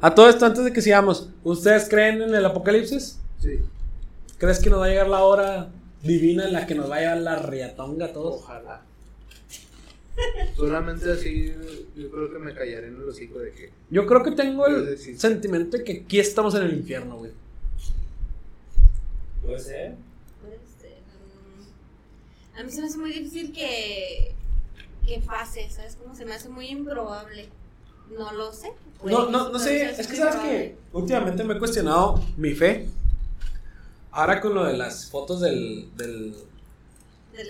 A todo esto, antes de que sigamos, ¿ustedes creen en el apocalipsis? Sí, ¿Crees que nos va a llegar la hora divina en la que nos va a llevar la riatonga a todos? ojalá. Solamente así yo creo que me callaré en el hocico de que Yo creo que tengo el sentimiento de que aquí estamos en el infierno, güey. Puede ser. Puede ser. mm. A mí se me hace muy difícil que, que pase, ¿sabes? Como se me hace muy improbable. No lo sé. No, no, sí, no sé, es que sabes que últimamente me he cuestionado mi fe. Ahora con lo de las fotos del, del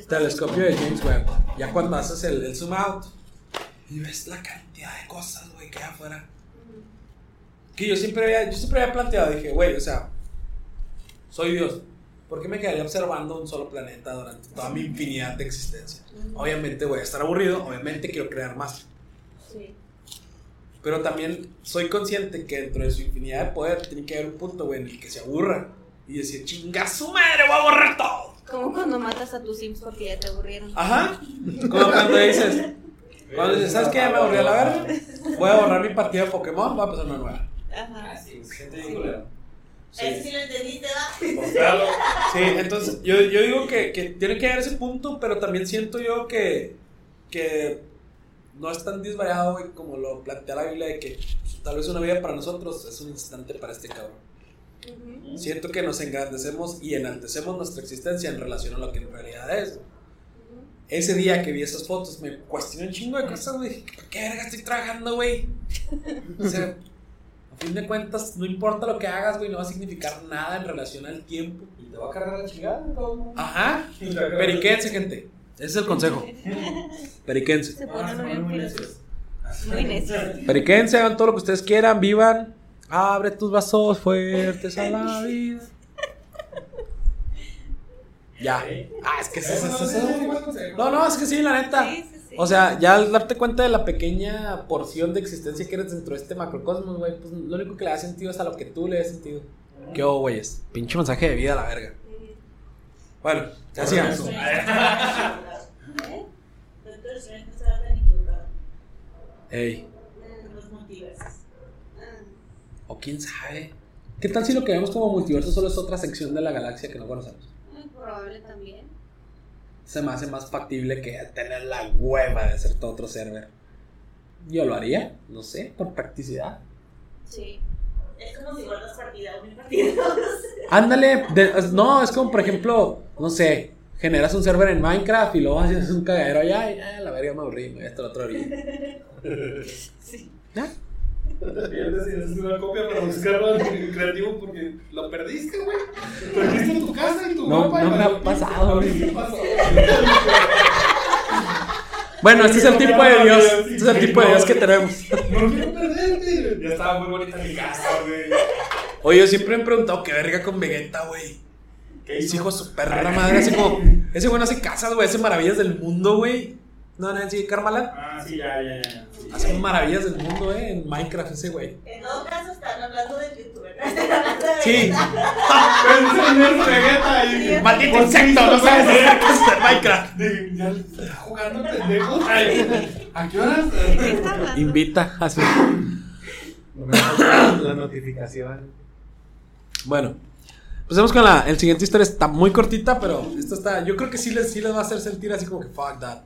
telescopio de James Webb, ya cuando haces el, el zoom out y ves la cantidad de cosas, güey, que hay afuera. Que yo siempre había, yo siempre había planteado, dije, güey, o sea, soy Dios. ¿Por qué me quedaría observando un solo planeta durante toda mi infinidad de existencia? Obviamente voy a estar aburrido, obviamente quiero crear más. Sí. Pero también soy consciente que dentro de su infinidad de poder tiene que haber un punto, güey, en el que se aburra y decir, chinga su madre, voy a borrar todo. Como cuando matas a tus sims porque ya te aburrieron. Ajá. Como cuando dices, cuando dices, ¿sabes qué? Ya me aburrí a la verga. Voy a borrar mi partida de Pokémon, voy a empezar una nueva. Ajá. Sí, gente bien culera. Ese sí lo. Pues claro. Sí, entonces yo, yo digo que, que tiene que haber ese punto, pero también siento yo que, que no es tan disvariado, güey, como lo plantea la Biblia de que pues, tal vez una vida para nosotros es un instante para este cabrón. Ujú. Siento que nos engrandecemos y enaltecemos nuestra existencia en relación a lo que en realidad es. Ese día que vi esas fotos me cuestioné un chingo de cosas, güey. ¿Por qué verga estoy trabajando, güey? O sea, a fin de cuentas, no importa lo que hagas, güey, no va a significar nada en relación al tiempo. Y te va a cargar la chingada. Ajá. Periquense, gente. Ese es el consejo. Periquense. Se Ah, ponen muy necios. necios. Muy necios. Periquense, hagan todo lo que ustedes quieran, vivan. Abre tus vasos fuertes a la vida. Ya. Ah, es que eso. No, no, es que sí, la neta. Sí, sí, sí. O sea, ya al darte cuenta de la pequeña porción de existencia que eres dentro de este macrocosmos, güey, pues lo único que le da sentido es a lo que tú le des sentido. ¿Qué hubo, güeyes? Pinche mensaje de vida a la verga. Bueno, ya sigamos. ¿Eh? Ey, En los multiversos. O quién sabe. ¿Qué tal si lo que vemos como multiverso solo es otra sección de la galaxia que no conocemos? Muy probable también. Se me hace más factible que tener la hueva de hacer todo otro server. Yo lo haría, no sé, por practicidad. Sí. Es como si guardas partida o mil partidos. Ándale, de- no, es como por ejemplo, no sé, generas un server en Minecraft y luego haces un cagadero allá y ah, la verga me aburrí, me voy hasta la otra orilla. ¿Ya? Pierdes y haces una copia para buscarlo en creativo porque lo perdiste, güey. Perdiste tu casa y tu No, mapa. y no me ha pasado, güey. Bueno, este es el tipo de Dios, este es el tipo de Dios que tenemos. No quiero perderte. Ya estaba muy bonita mi casa, güey. Oye, yo siempre me he preguntado qué verga con Vegeta, güey. ¿Qué hijo de su perra madre, así como, ese güey no hace casas, güey, hace maravillas del mundo, güey. No, Nancy, Carmala. Ah, sí, ya, ya, ya. Sí. Hace maravillas del mundo, eh, en Minecraft ese güey. En todo caso, están hablando del youtuber. ¿no? Están hablando de Sí. Pensé en el Vegeta ahí. Maldito insecto, no sabes hacer cosas en Minecraft. De- Ya está jugando pendejo. ¿A qué horas? Invita, así. La notificación. Bueno, empecemos con la el siguiente historia. Está muy cortita, pero esta está. Yo creo que sí les, sí les va a hacer sentir así como que fuck that.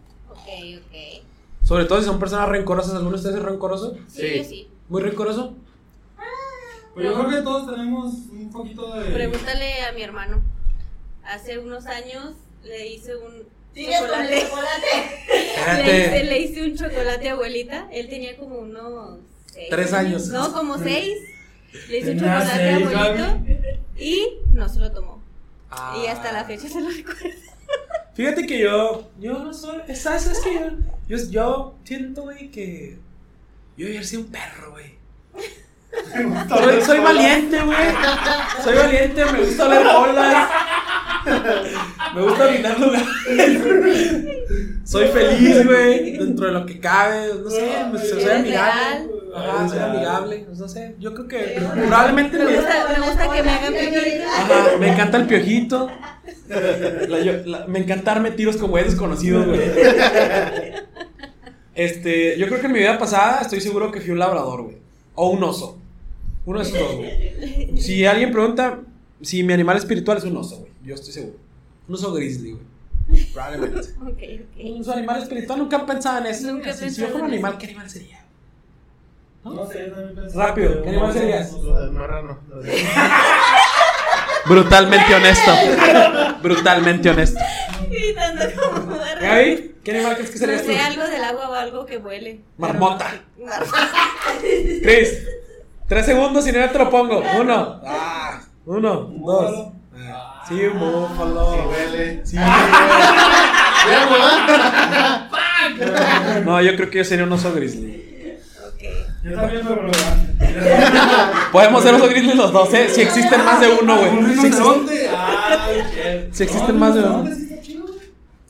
Ok, ok. Sobre todo si son personas rencorosas. ¿Alguno de ustedes es rencoroso? Sí, yo sí. ¿Muy rencoroso? Pues yo creo que todos tenemos un poquito de. Pregúntale a mi hermano. Hace unos años le hice un chocolate. chocolate. Le hice, le hice un chocolate a abuelita. Él tenía como unos. seis Tres años. No, como seis. Le hice un chocolate a abuelito. Y no se lo tomó. Ah. Y hasta la fecha se lo recuerdo. Fíjate que yo. Yo no soy. ¿Sabes? ¿Sabes que yo, yo, yo siento, güey, que. Yo hubiera sido un perro, güey. Soy, soy valiente, güey. Soy valiente, me gusta oler bolas. Me gusta orinar lugares. Soy feliz, güey. Dentro de lo que cabe. No sé, me- soy Eres amigable. Ajá, soy amigable. No sé, yo creo que probablemente Me me, gusta, me gusta que me hagan piojito. Ajá, me encanta el piojito. La- yo- la- me encanta darme tiros con güeyes desconocidos, güey. Este, yo creo que en mi vida pasada estoy seguro que fui un labrador, güey. O un oso. Uno de esos dos, güey. Si alguien pregunta si mi animal espiritual es un oso, güey. Yo estoy seguro. Un oso grizzly, güey. Probablemente. Ok, ok. Un animal espiritual, nunca he pensado en eso. Nunca Si- yo fuera un animal. ¿qué animal sería? No sé, Rápido, ¿qué animal serías? Marrano. Brutalmente honesto. Brutalmente honesto. Gritando como perro. Gaby, ¿qué animal crees que No serías tú? sé, algo del agua o algo que huele. Marmota. Marmota. Chris, tres segundos y no te lo pongo. Uno. Ah, uno, dos. Ah, Sí, un búfalo. Sí, huele. Sí, No, yo creo que yo sería un oso grizzly. Yo también, Podemos ser oso grizzly los dos, ¿eh? Si existen más de uno, güey. Un Si, existen- Si existen más de uno.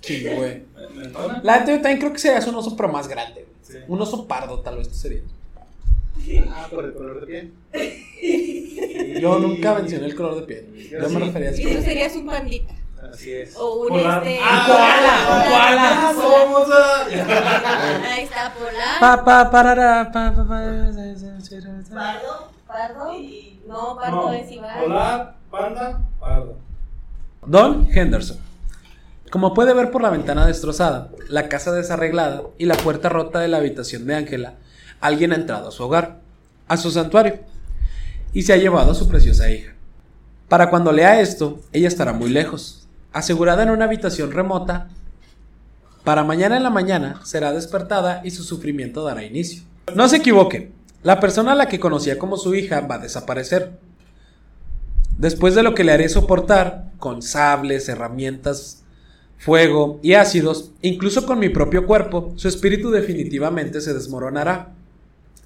sí güey. La neta, yo también creo que serías un oso, pero más grande. güey. Sí. Un oso pardo, tal vez tú serías. Ah, por el color de piel. Yo nunca mencioné el color de piel. Yo me refería a Y tú serías un pandita. Así es. O un Polar. este. Ah, koala, un koala. Somos a... Ahí está, polar. Pa, pa, parara, pa, pa, pa. Pardo. Pardo. Y No, pardo No, es Iván. polar, panda, pardo. Don Henderson. Como puede ver por la ventana destrozada, la casa desarreglada y la puerta rota de la habitación de Ángela, alguien ha entrado a su hogar, a su santuario, y se ha llevado a su preciosa hija. Para cuando lea esto, ella estará muy lejos, asegurada en una habitación remota. Para mañana en la mañana será despertada y su sufrimiento dará inicio. No se equivoquen, la persona a la que conocía como su hija va a desaparecer. Después de lo que le haré soportar, con sables, herramientas, fuego y ácidos, incluso con mi propio cuerpo, su espíritu definitivamente se desmoronará.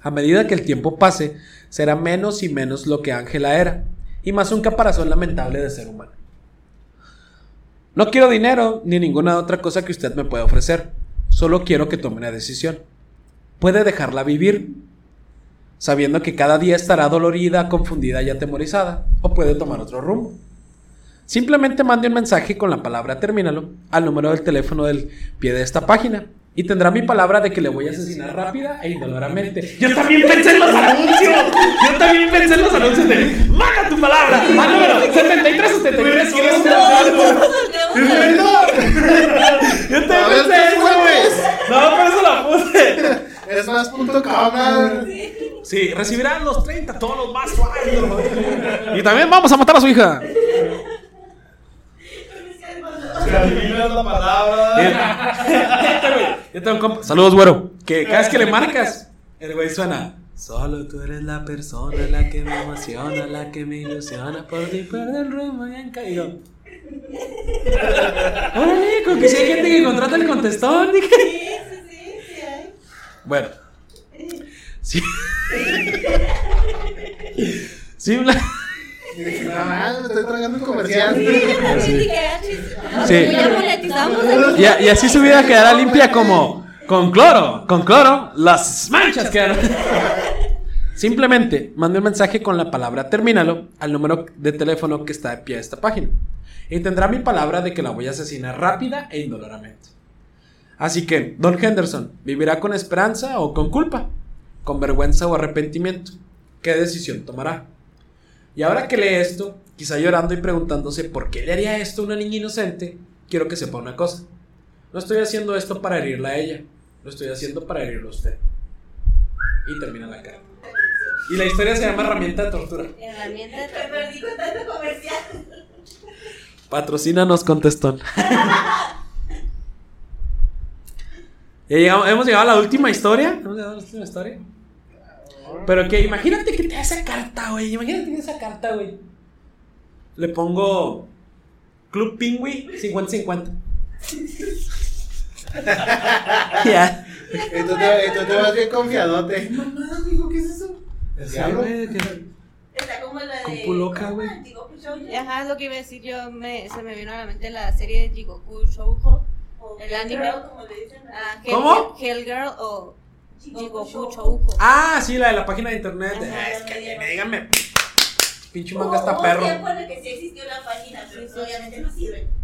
A medida que el tiempo pase, será menos y menos lo que Ángela era, y más un caparazón lamentable de ser humano. No quiero dinero ni ninguna otra cosa que usted me pueda ofrecer, solo quiero que tome una decisión. Puede dejarla vivir, sabiendo que cada día estará dolorida, confundida y atemorizada, o puede tomar otro rumbo. Simplemente mande un mensaje con la palabra termínalo al número del teléfono del pie de esta página y tendrá mi palabra de que le voy a asesinar rápida e indoloramente. Yo también pensé en los anuncios. Yo también pensé en los anuncios de manda tu palabra al número 7373. ¿Quieres un Yo ver, pensé ¿qué eso, güey. No, por eso la puse. Es más punto coma. Sí, recibirán los 30 todos los más suaves. Y también vamos a matar a su hija. Se adivina la palabra. Yo tengo un compa. Saludos, güero. Que cada vez que le marcas, el güey suena. Solo tú eres la persona, la que me emociona, la que me ilusiona. Por ti perder el rumbo y en caído. Órale, con que si hay gente que contrata el contestón. dije. Sí, sí, sí, sí hay. Bueno. Sí. Sí, la- Ah, me estoy tragando un comercial. Sí. Sí. Ya. Y, a- y así su vida quedará limpia como con cloro, con cloro, las manchas quedarán. Simplemente mande un mensaje con la palabra termínalo al número de teléfono que está de pie de esta página. Y tendrá mi palabra de que la voy a asesinar rápida e indoloramente. Así que, Don Henderson, ¿vivirá con esperanza o con culpa? ¿Con vergüenza o arrepentimiento? ¿Qué decisión tomará? Y ahora que lee esto, quizá llorando y preguntándose por qué le haría esto a una niña inocente, quiero que sepa una cosa. No estoy haciendo esto para herirla a ella, lo estoy haciendo para herirlo a usted. Y termina la cara. Y la historia se llama Herramienta de Tortura. Herramienta de comercial. Patrocínanos contestón. Ya llegamos- hemos llegado a la última historia. Hemos llegado a la última historia. Pero que imagínate que te da esa carta, güey. Imagínate que esa carta, güey. Le pongo Club Pingüi 50-50. ya. Y tú te, tú te vas bien confiadote. Mamá, amigo, ¿qué es eso? Sí, Diablo. güey, que- Está como la de. Compu loca, güey. Ajá, es lo que iba a decir yo. Me, se me vino a la mente la serie de Jigoku Shoujo. el anime. Girl, como le dicen. Ah, Hell- ¿Cómo? Hellgirl o Jigoku Shoujo. Ah, sí, la de la página de internet. Ajá. Ah, es que díganme, díganme. Pinche manga está hubo perro. en el que sí existió la página, pero obviamente no sirve.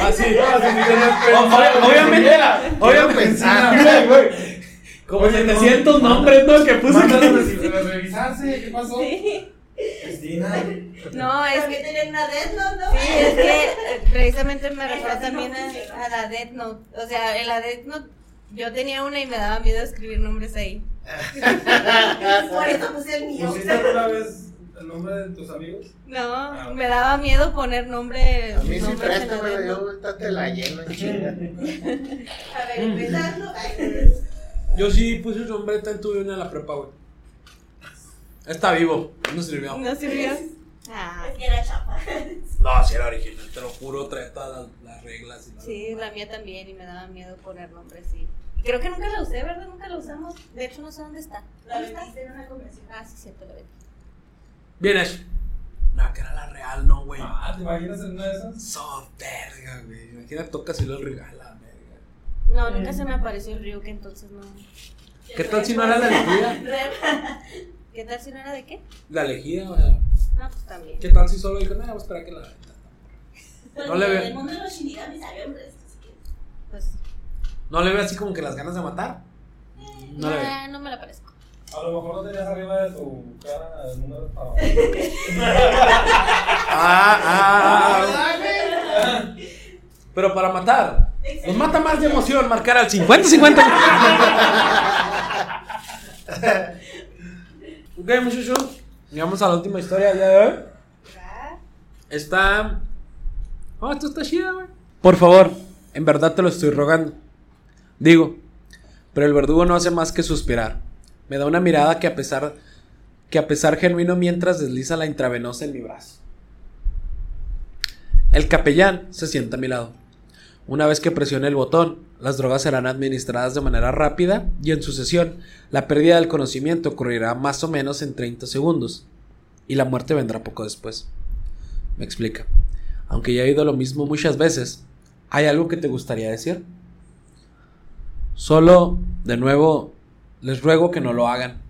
Ah, sí. No, si ni tenías O- pensado, o- obviamente, Quiero obviamente. Como Oye, no. 700 nombres, ¿no? Que puse. Mándalo a revisarse, ¿qué pasó? Sí. Cristina. No, es que. tenían una Death Note, ¿no? Sí, es que eh, precisamente me refiero también a, a la Death Note. O sea, en la Death Note yo tenía una y me daba miedo escribir nombres ahí. Por eso puse el mío. ¿Pusiste alguna vez el nombre de tus amigos? No, me daba miedo poner nombre. A mí sí nombres en la préstame, Death yo te la lleno en chinga. A ver, empezando. Yo sí puse un nombre, también tuve una en la prepa, güey. Está vivo, no sirvió. No sirvió. Ah, es que era chapa. No, si era original, te lo juro, trae todas las, las reglas. Y la- sí, la mía también y me daba miedo poner nombres, sí. Y creo que nunca la usé, ¿verdad? Nunca la usamos. De hecho, no sé dónde está. La ¿Dónde está? vendiste en una convención. Ah, sí, cierto, la vendí. Bien hecho. No, que era la real, no, güey. Ah, ¿te imaginas en una de esas? So verga, güey. Imagina, toca si lo regala, verga. No, nunca se me apareció el río, que entonces no. ¿Qué tal si no era la elegida? ¿Qué tal si no era de qué? La elegida, güey. No, pues también. ¿Qué tal si solo dijo, no, vamos a esperar que la Pues No le veo. El mundo de los shinigamis hay hombres. así que- Pues ¿No le veo así como que las ganas de matar? No le veo. no me la parezco. A lo mejor no tenías arriba de tu cara el número para. Ah, ah, ah. Pero para matar. Nos mata más de emoción marcar al 50-50. ok, muchachos. Llegamos a la última historia de hoy. Está. Oh, esto está chida, güey. Por favor, en verdad te lo estoy rogando. Digo, pero el verdugo no hace más que suspirar. Me da una mirada que a pesar que a pesar genuino mientras desliza la intravenosa en mi brazo. El capellán se sienta a mi lado. Una vez que presione el botón, las drogas serán administradas de manera rápida y en sucesión, la pérdida del conocimiento ocurrirá más o menos en 30 segundos y la muerte vendrá poco después. Me explica. Aunque ya he oído lo mismo muchas veces, ¿hay algo que te gustaría decir? Solo, de nuevo, les ruego que no lo hagan.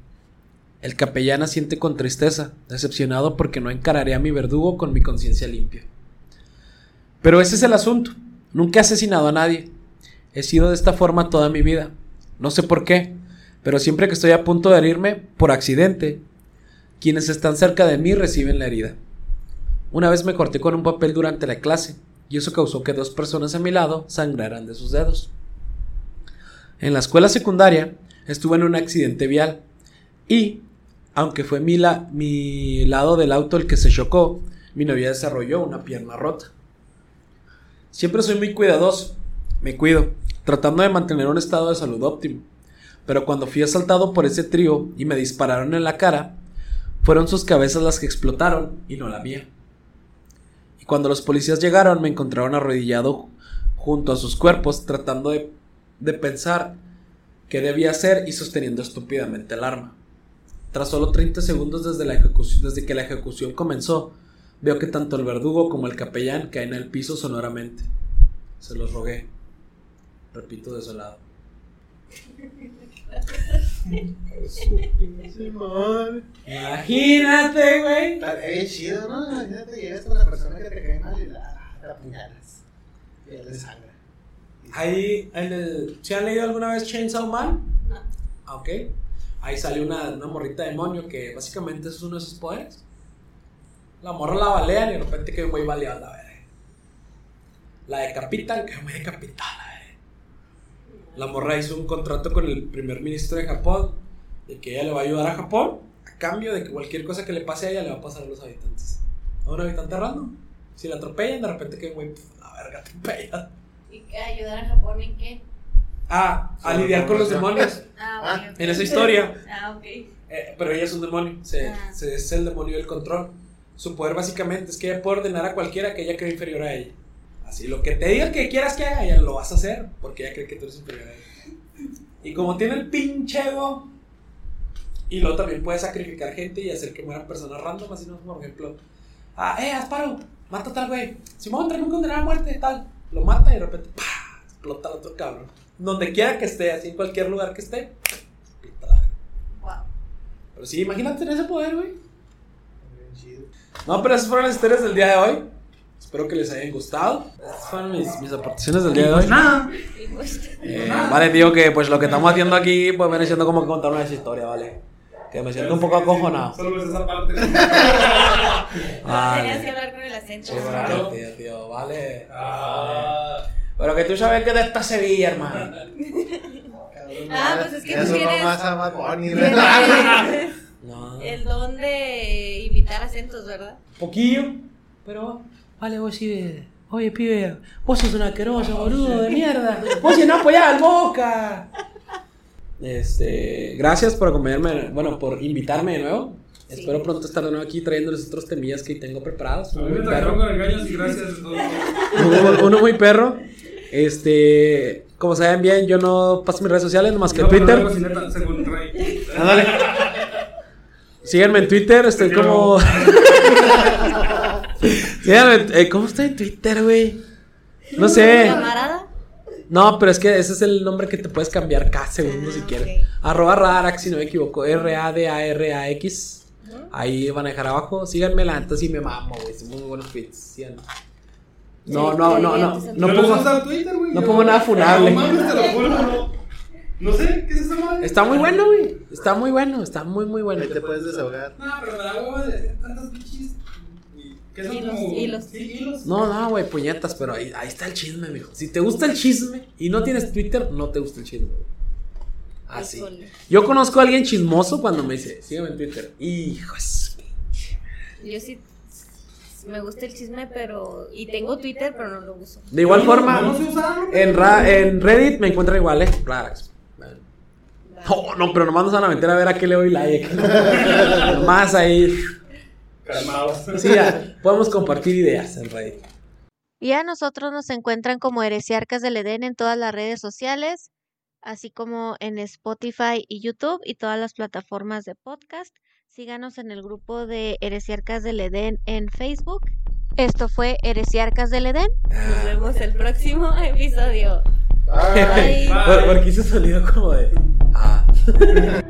El capellán asiente con tristeza, decepcionado porque no encararé a mi verdugo con mi conciencia limpia. Pero ese es el asunto. Nunca he asesinado a nadie. He sido de esta forma toda mi vida. No sé por qué, pero siempre que estoy a punto de herirme, por accidente, quienes están cerca de mí reciben la herida. Una vez me corté con un papel durante la clase, y eso causó que dos personas a mi lado sangraran de sus dedos. En la escuela secundaria estuve en un accidente vial y, aunque fue mi, la- mi lado del auto el que se chocó, mi novia desarrolló una pierna rota. Siempre soy muy cuidadoso, me cuido, tratando de mantener un estado de salud óptimo. Pero cuando fui asaltado por ese trío y me dispararon en la cara, fueron sus cabezas las que explotaron y no la mía. Y cuando los policías llegaron me encontraron arrodillado junto a sus cuerpos tratando de, de pensar qué debía hacer y sosteniendo estúpidamente el arma. Tras solo 30 segundos desde, la ejecución, desde que la ejecución comenzó, veo que tanto el verdugo como el capellán caen al piso sonoramente. Se los rogué. Repito desolado. Imagínate, güey. Está bien chido, ¿no? Imagínate, llegas con la persona que te cae mal y la, la apuñalas. Y ya le sangra. Ahí, en el, ¿se han leído alguna vez Chainsaw Man? No. Ah, Ok. Ahí sale una, una morrita demonio que básicamente es uno de sus poderes. La morra la balean y de repente que un güey baleado a la verga. La decapitan, que me decapita a la verga. La morra hizo un contrato con el primer ministro de Japón de que ella le va a ayudar a Japón a cambio de que cualquier cosa que le pase a ella le va a pasar a los habitantes. A un habitante random. Si la atropellan, de repente que un güey, la verga, atropella. ¿Y qué ayudar a Japón en qué? Ah, a lidiar con los demonios. Ah, ok, ok. En esa historia. Ah, ok. Eh, pero ella es un demonio. Se, Ah. se- es el demonio del control. Su poder básicamente es que ella puede ordenar a cualquiera que ella cree inferior a ella. Así, lo que te diga que quieras que haga, ella lo vas a hacer porque ella cree que tú eres inferior a ella. Y como tiene el pinche ego, y luego también puede sacrificar gente y hacer que mueran personas random, así no, por ejemplo, ah, eh, Asparo, mata a tal güey. Simón, trae un condenado a muerte, tal. Lo mata y de repente, ¡pah! explota al otro cabrón. Donde quiera que esté, así en cualquier lugar que esté, explota. Wow. Pero sí, imagínate tener ese poder, güey. No, pero esas fueron las historias del día de hoy. Espero que les hayan gustado. Estas fueron mis, mis aportaciones del día de hoy. Nada. Pues, Eh, vale, digo que pues lo que estamos haciendo aquí pues viene siendo como que contar una historia, ¿vale? Que me siento un poco acojonado. Solo ves esa parte. tenías que Vale. hablar con el acento. Sí, vale, tío, tío, vale. vale. Ah. Pero que tú sabes que de esta Sevilla, hermano. Ah, pues es que tú sonó tienes- más a Bad El don de imitar acentos, ¿verdad? Poquillo, pero vale, vos sí. Oye, pibe, vos sos un asqueroso, boludo, de mierda. Vos si no apoyás al Boca. Este, gracias por acompañarme, bueno, por invitarme de nuevo. Sí. Espero pronto estar de nuevo aquí trayéndoles otros temillas que tengo preparados. A Uno mí me muy perro. con engaños y gracias. Uno, uno muy perro. Este, como saben bien, yo no paso mis redes sociales, más que Yo, Twitter. Ándale. Síganme en Twitter, estoy como. Síganme, eh, ¿cómo estoy en Twitter, güey? No sé. Camarada. No, pero es que ese es el nombre que te puedes cambiar cada segundo Ah, si quieres. ok. Arroba Radarax, si no me equivoco. R-A-D-A-R-A-X. Ahí van a dejar abajo. Síganme la neta si me mamo, güey. Son muy buenos tweets. síganme. No, Sí, no, no, no. No pongo. uso en Twitter, güey. no pongo nada funable. No sé, ¿qué es esa madre? Está muy bueno, güey. Está muy bueno. Está muy, muy bueno. Ahí te puedes desahogar. No, pero me da hueva de tantas bichis. y- ¿Qué son Hilos, como? hilos. Sí, hilos. No, no, güey, puñetas, pero ahí, ahí está el chisme, mijo. Si te gusta el chisme y no tienes Twitter, no te gusta el chisme. güey. Así. Híjole. Yo conozco a alguien chismoso cuando me dice, sígueme en Twitter. Hijos. Yo sí me gusta el chisme, pero. Y tengo Twitter, pero no lo uso. De igual forma, en, Ra- en Reddit me encuentra igual, ¿eh? Rarax. Oh, no, pero nomás nos van a meter a ver a qué le doy like. nomás ahí. Calmados. Sí, ya, podemos compartir ideas en Reddit. Y a nosotros nos encuentran como Heresiarcas del Edén en todas las redes sociales, así como en Spotify y YouTube y todas las plataformas de podcast. Síganos en el grupo de Heresiarcas del Edén en Facebook. Esto fue Heresiarcas del Edén. Nos vemos el próximo episodio. Bye. Bye. Por- Porque hizo sonido como de. Ah.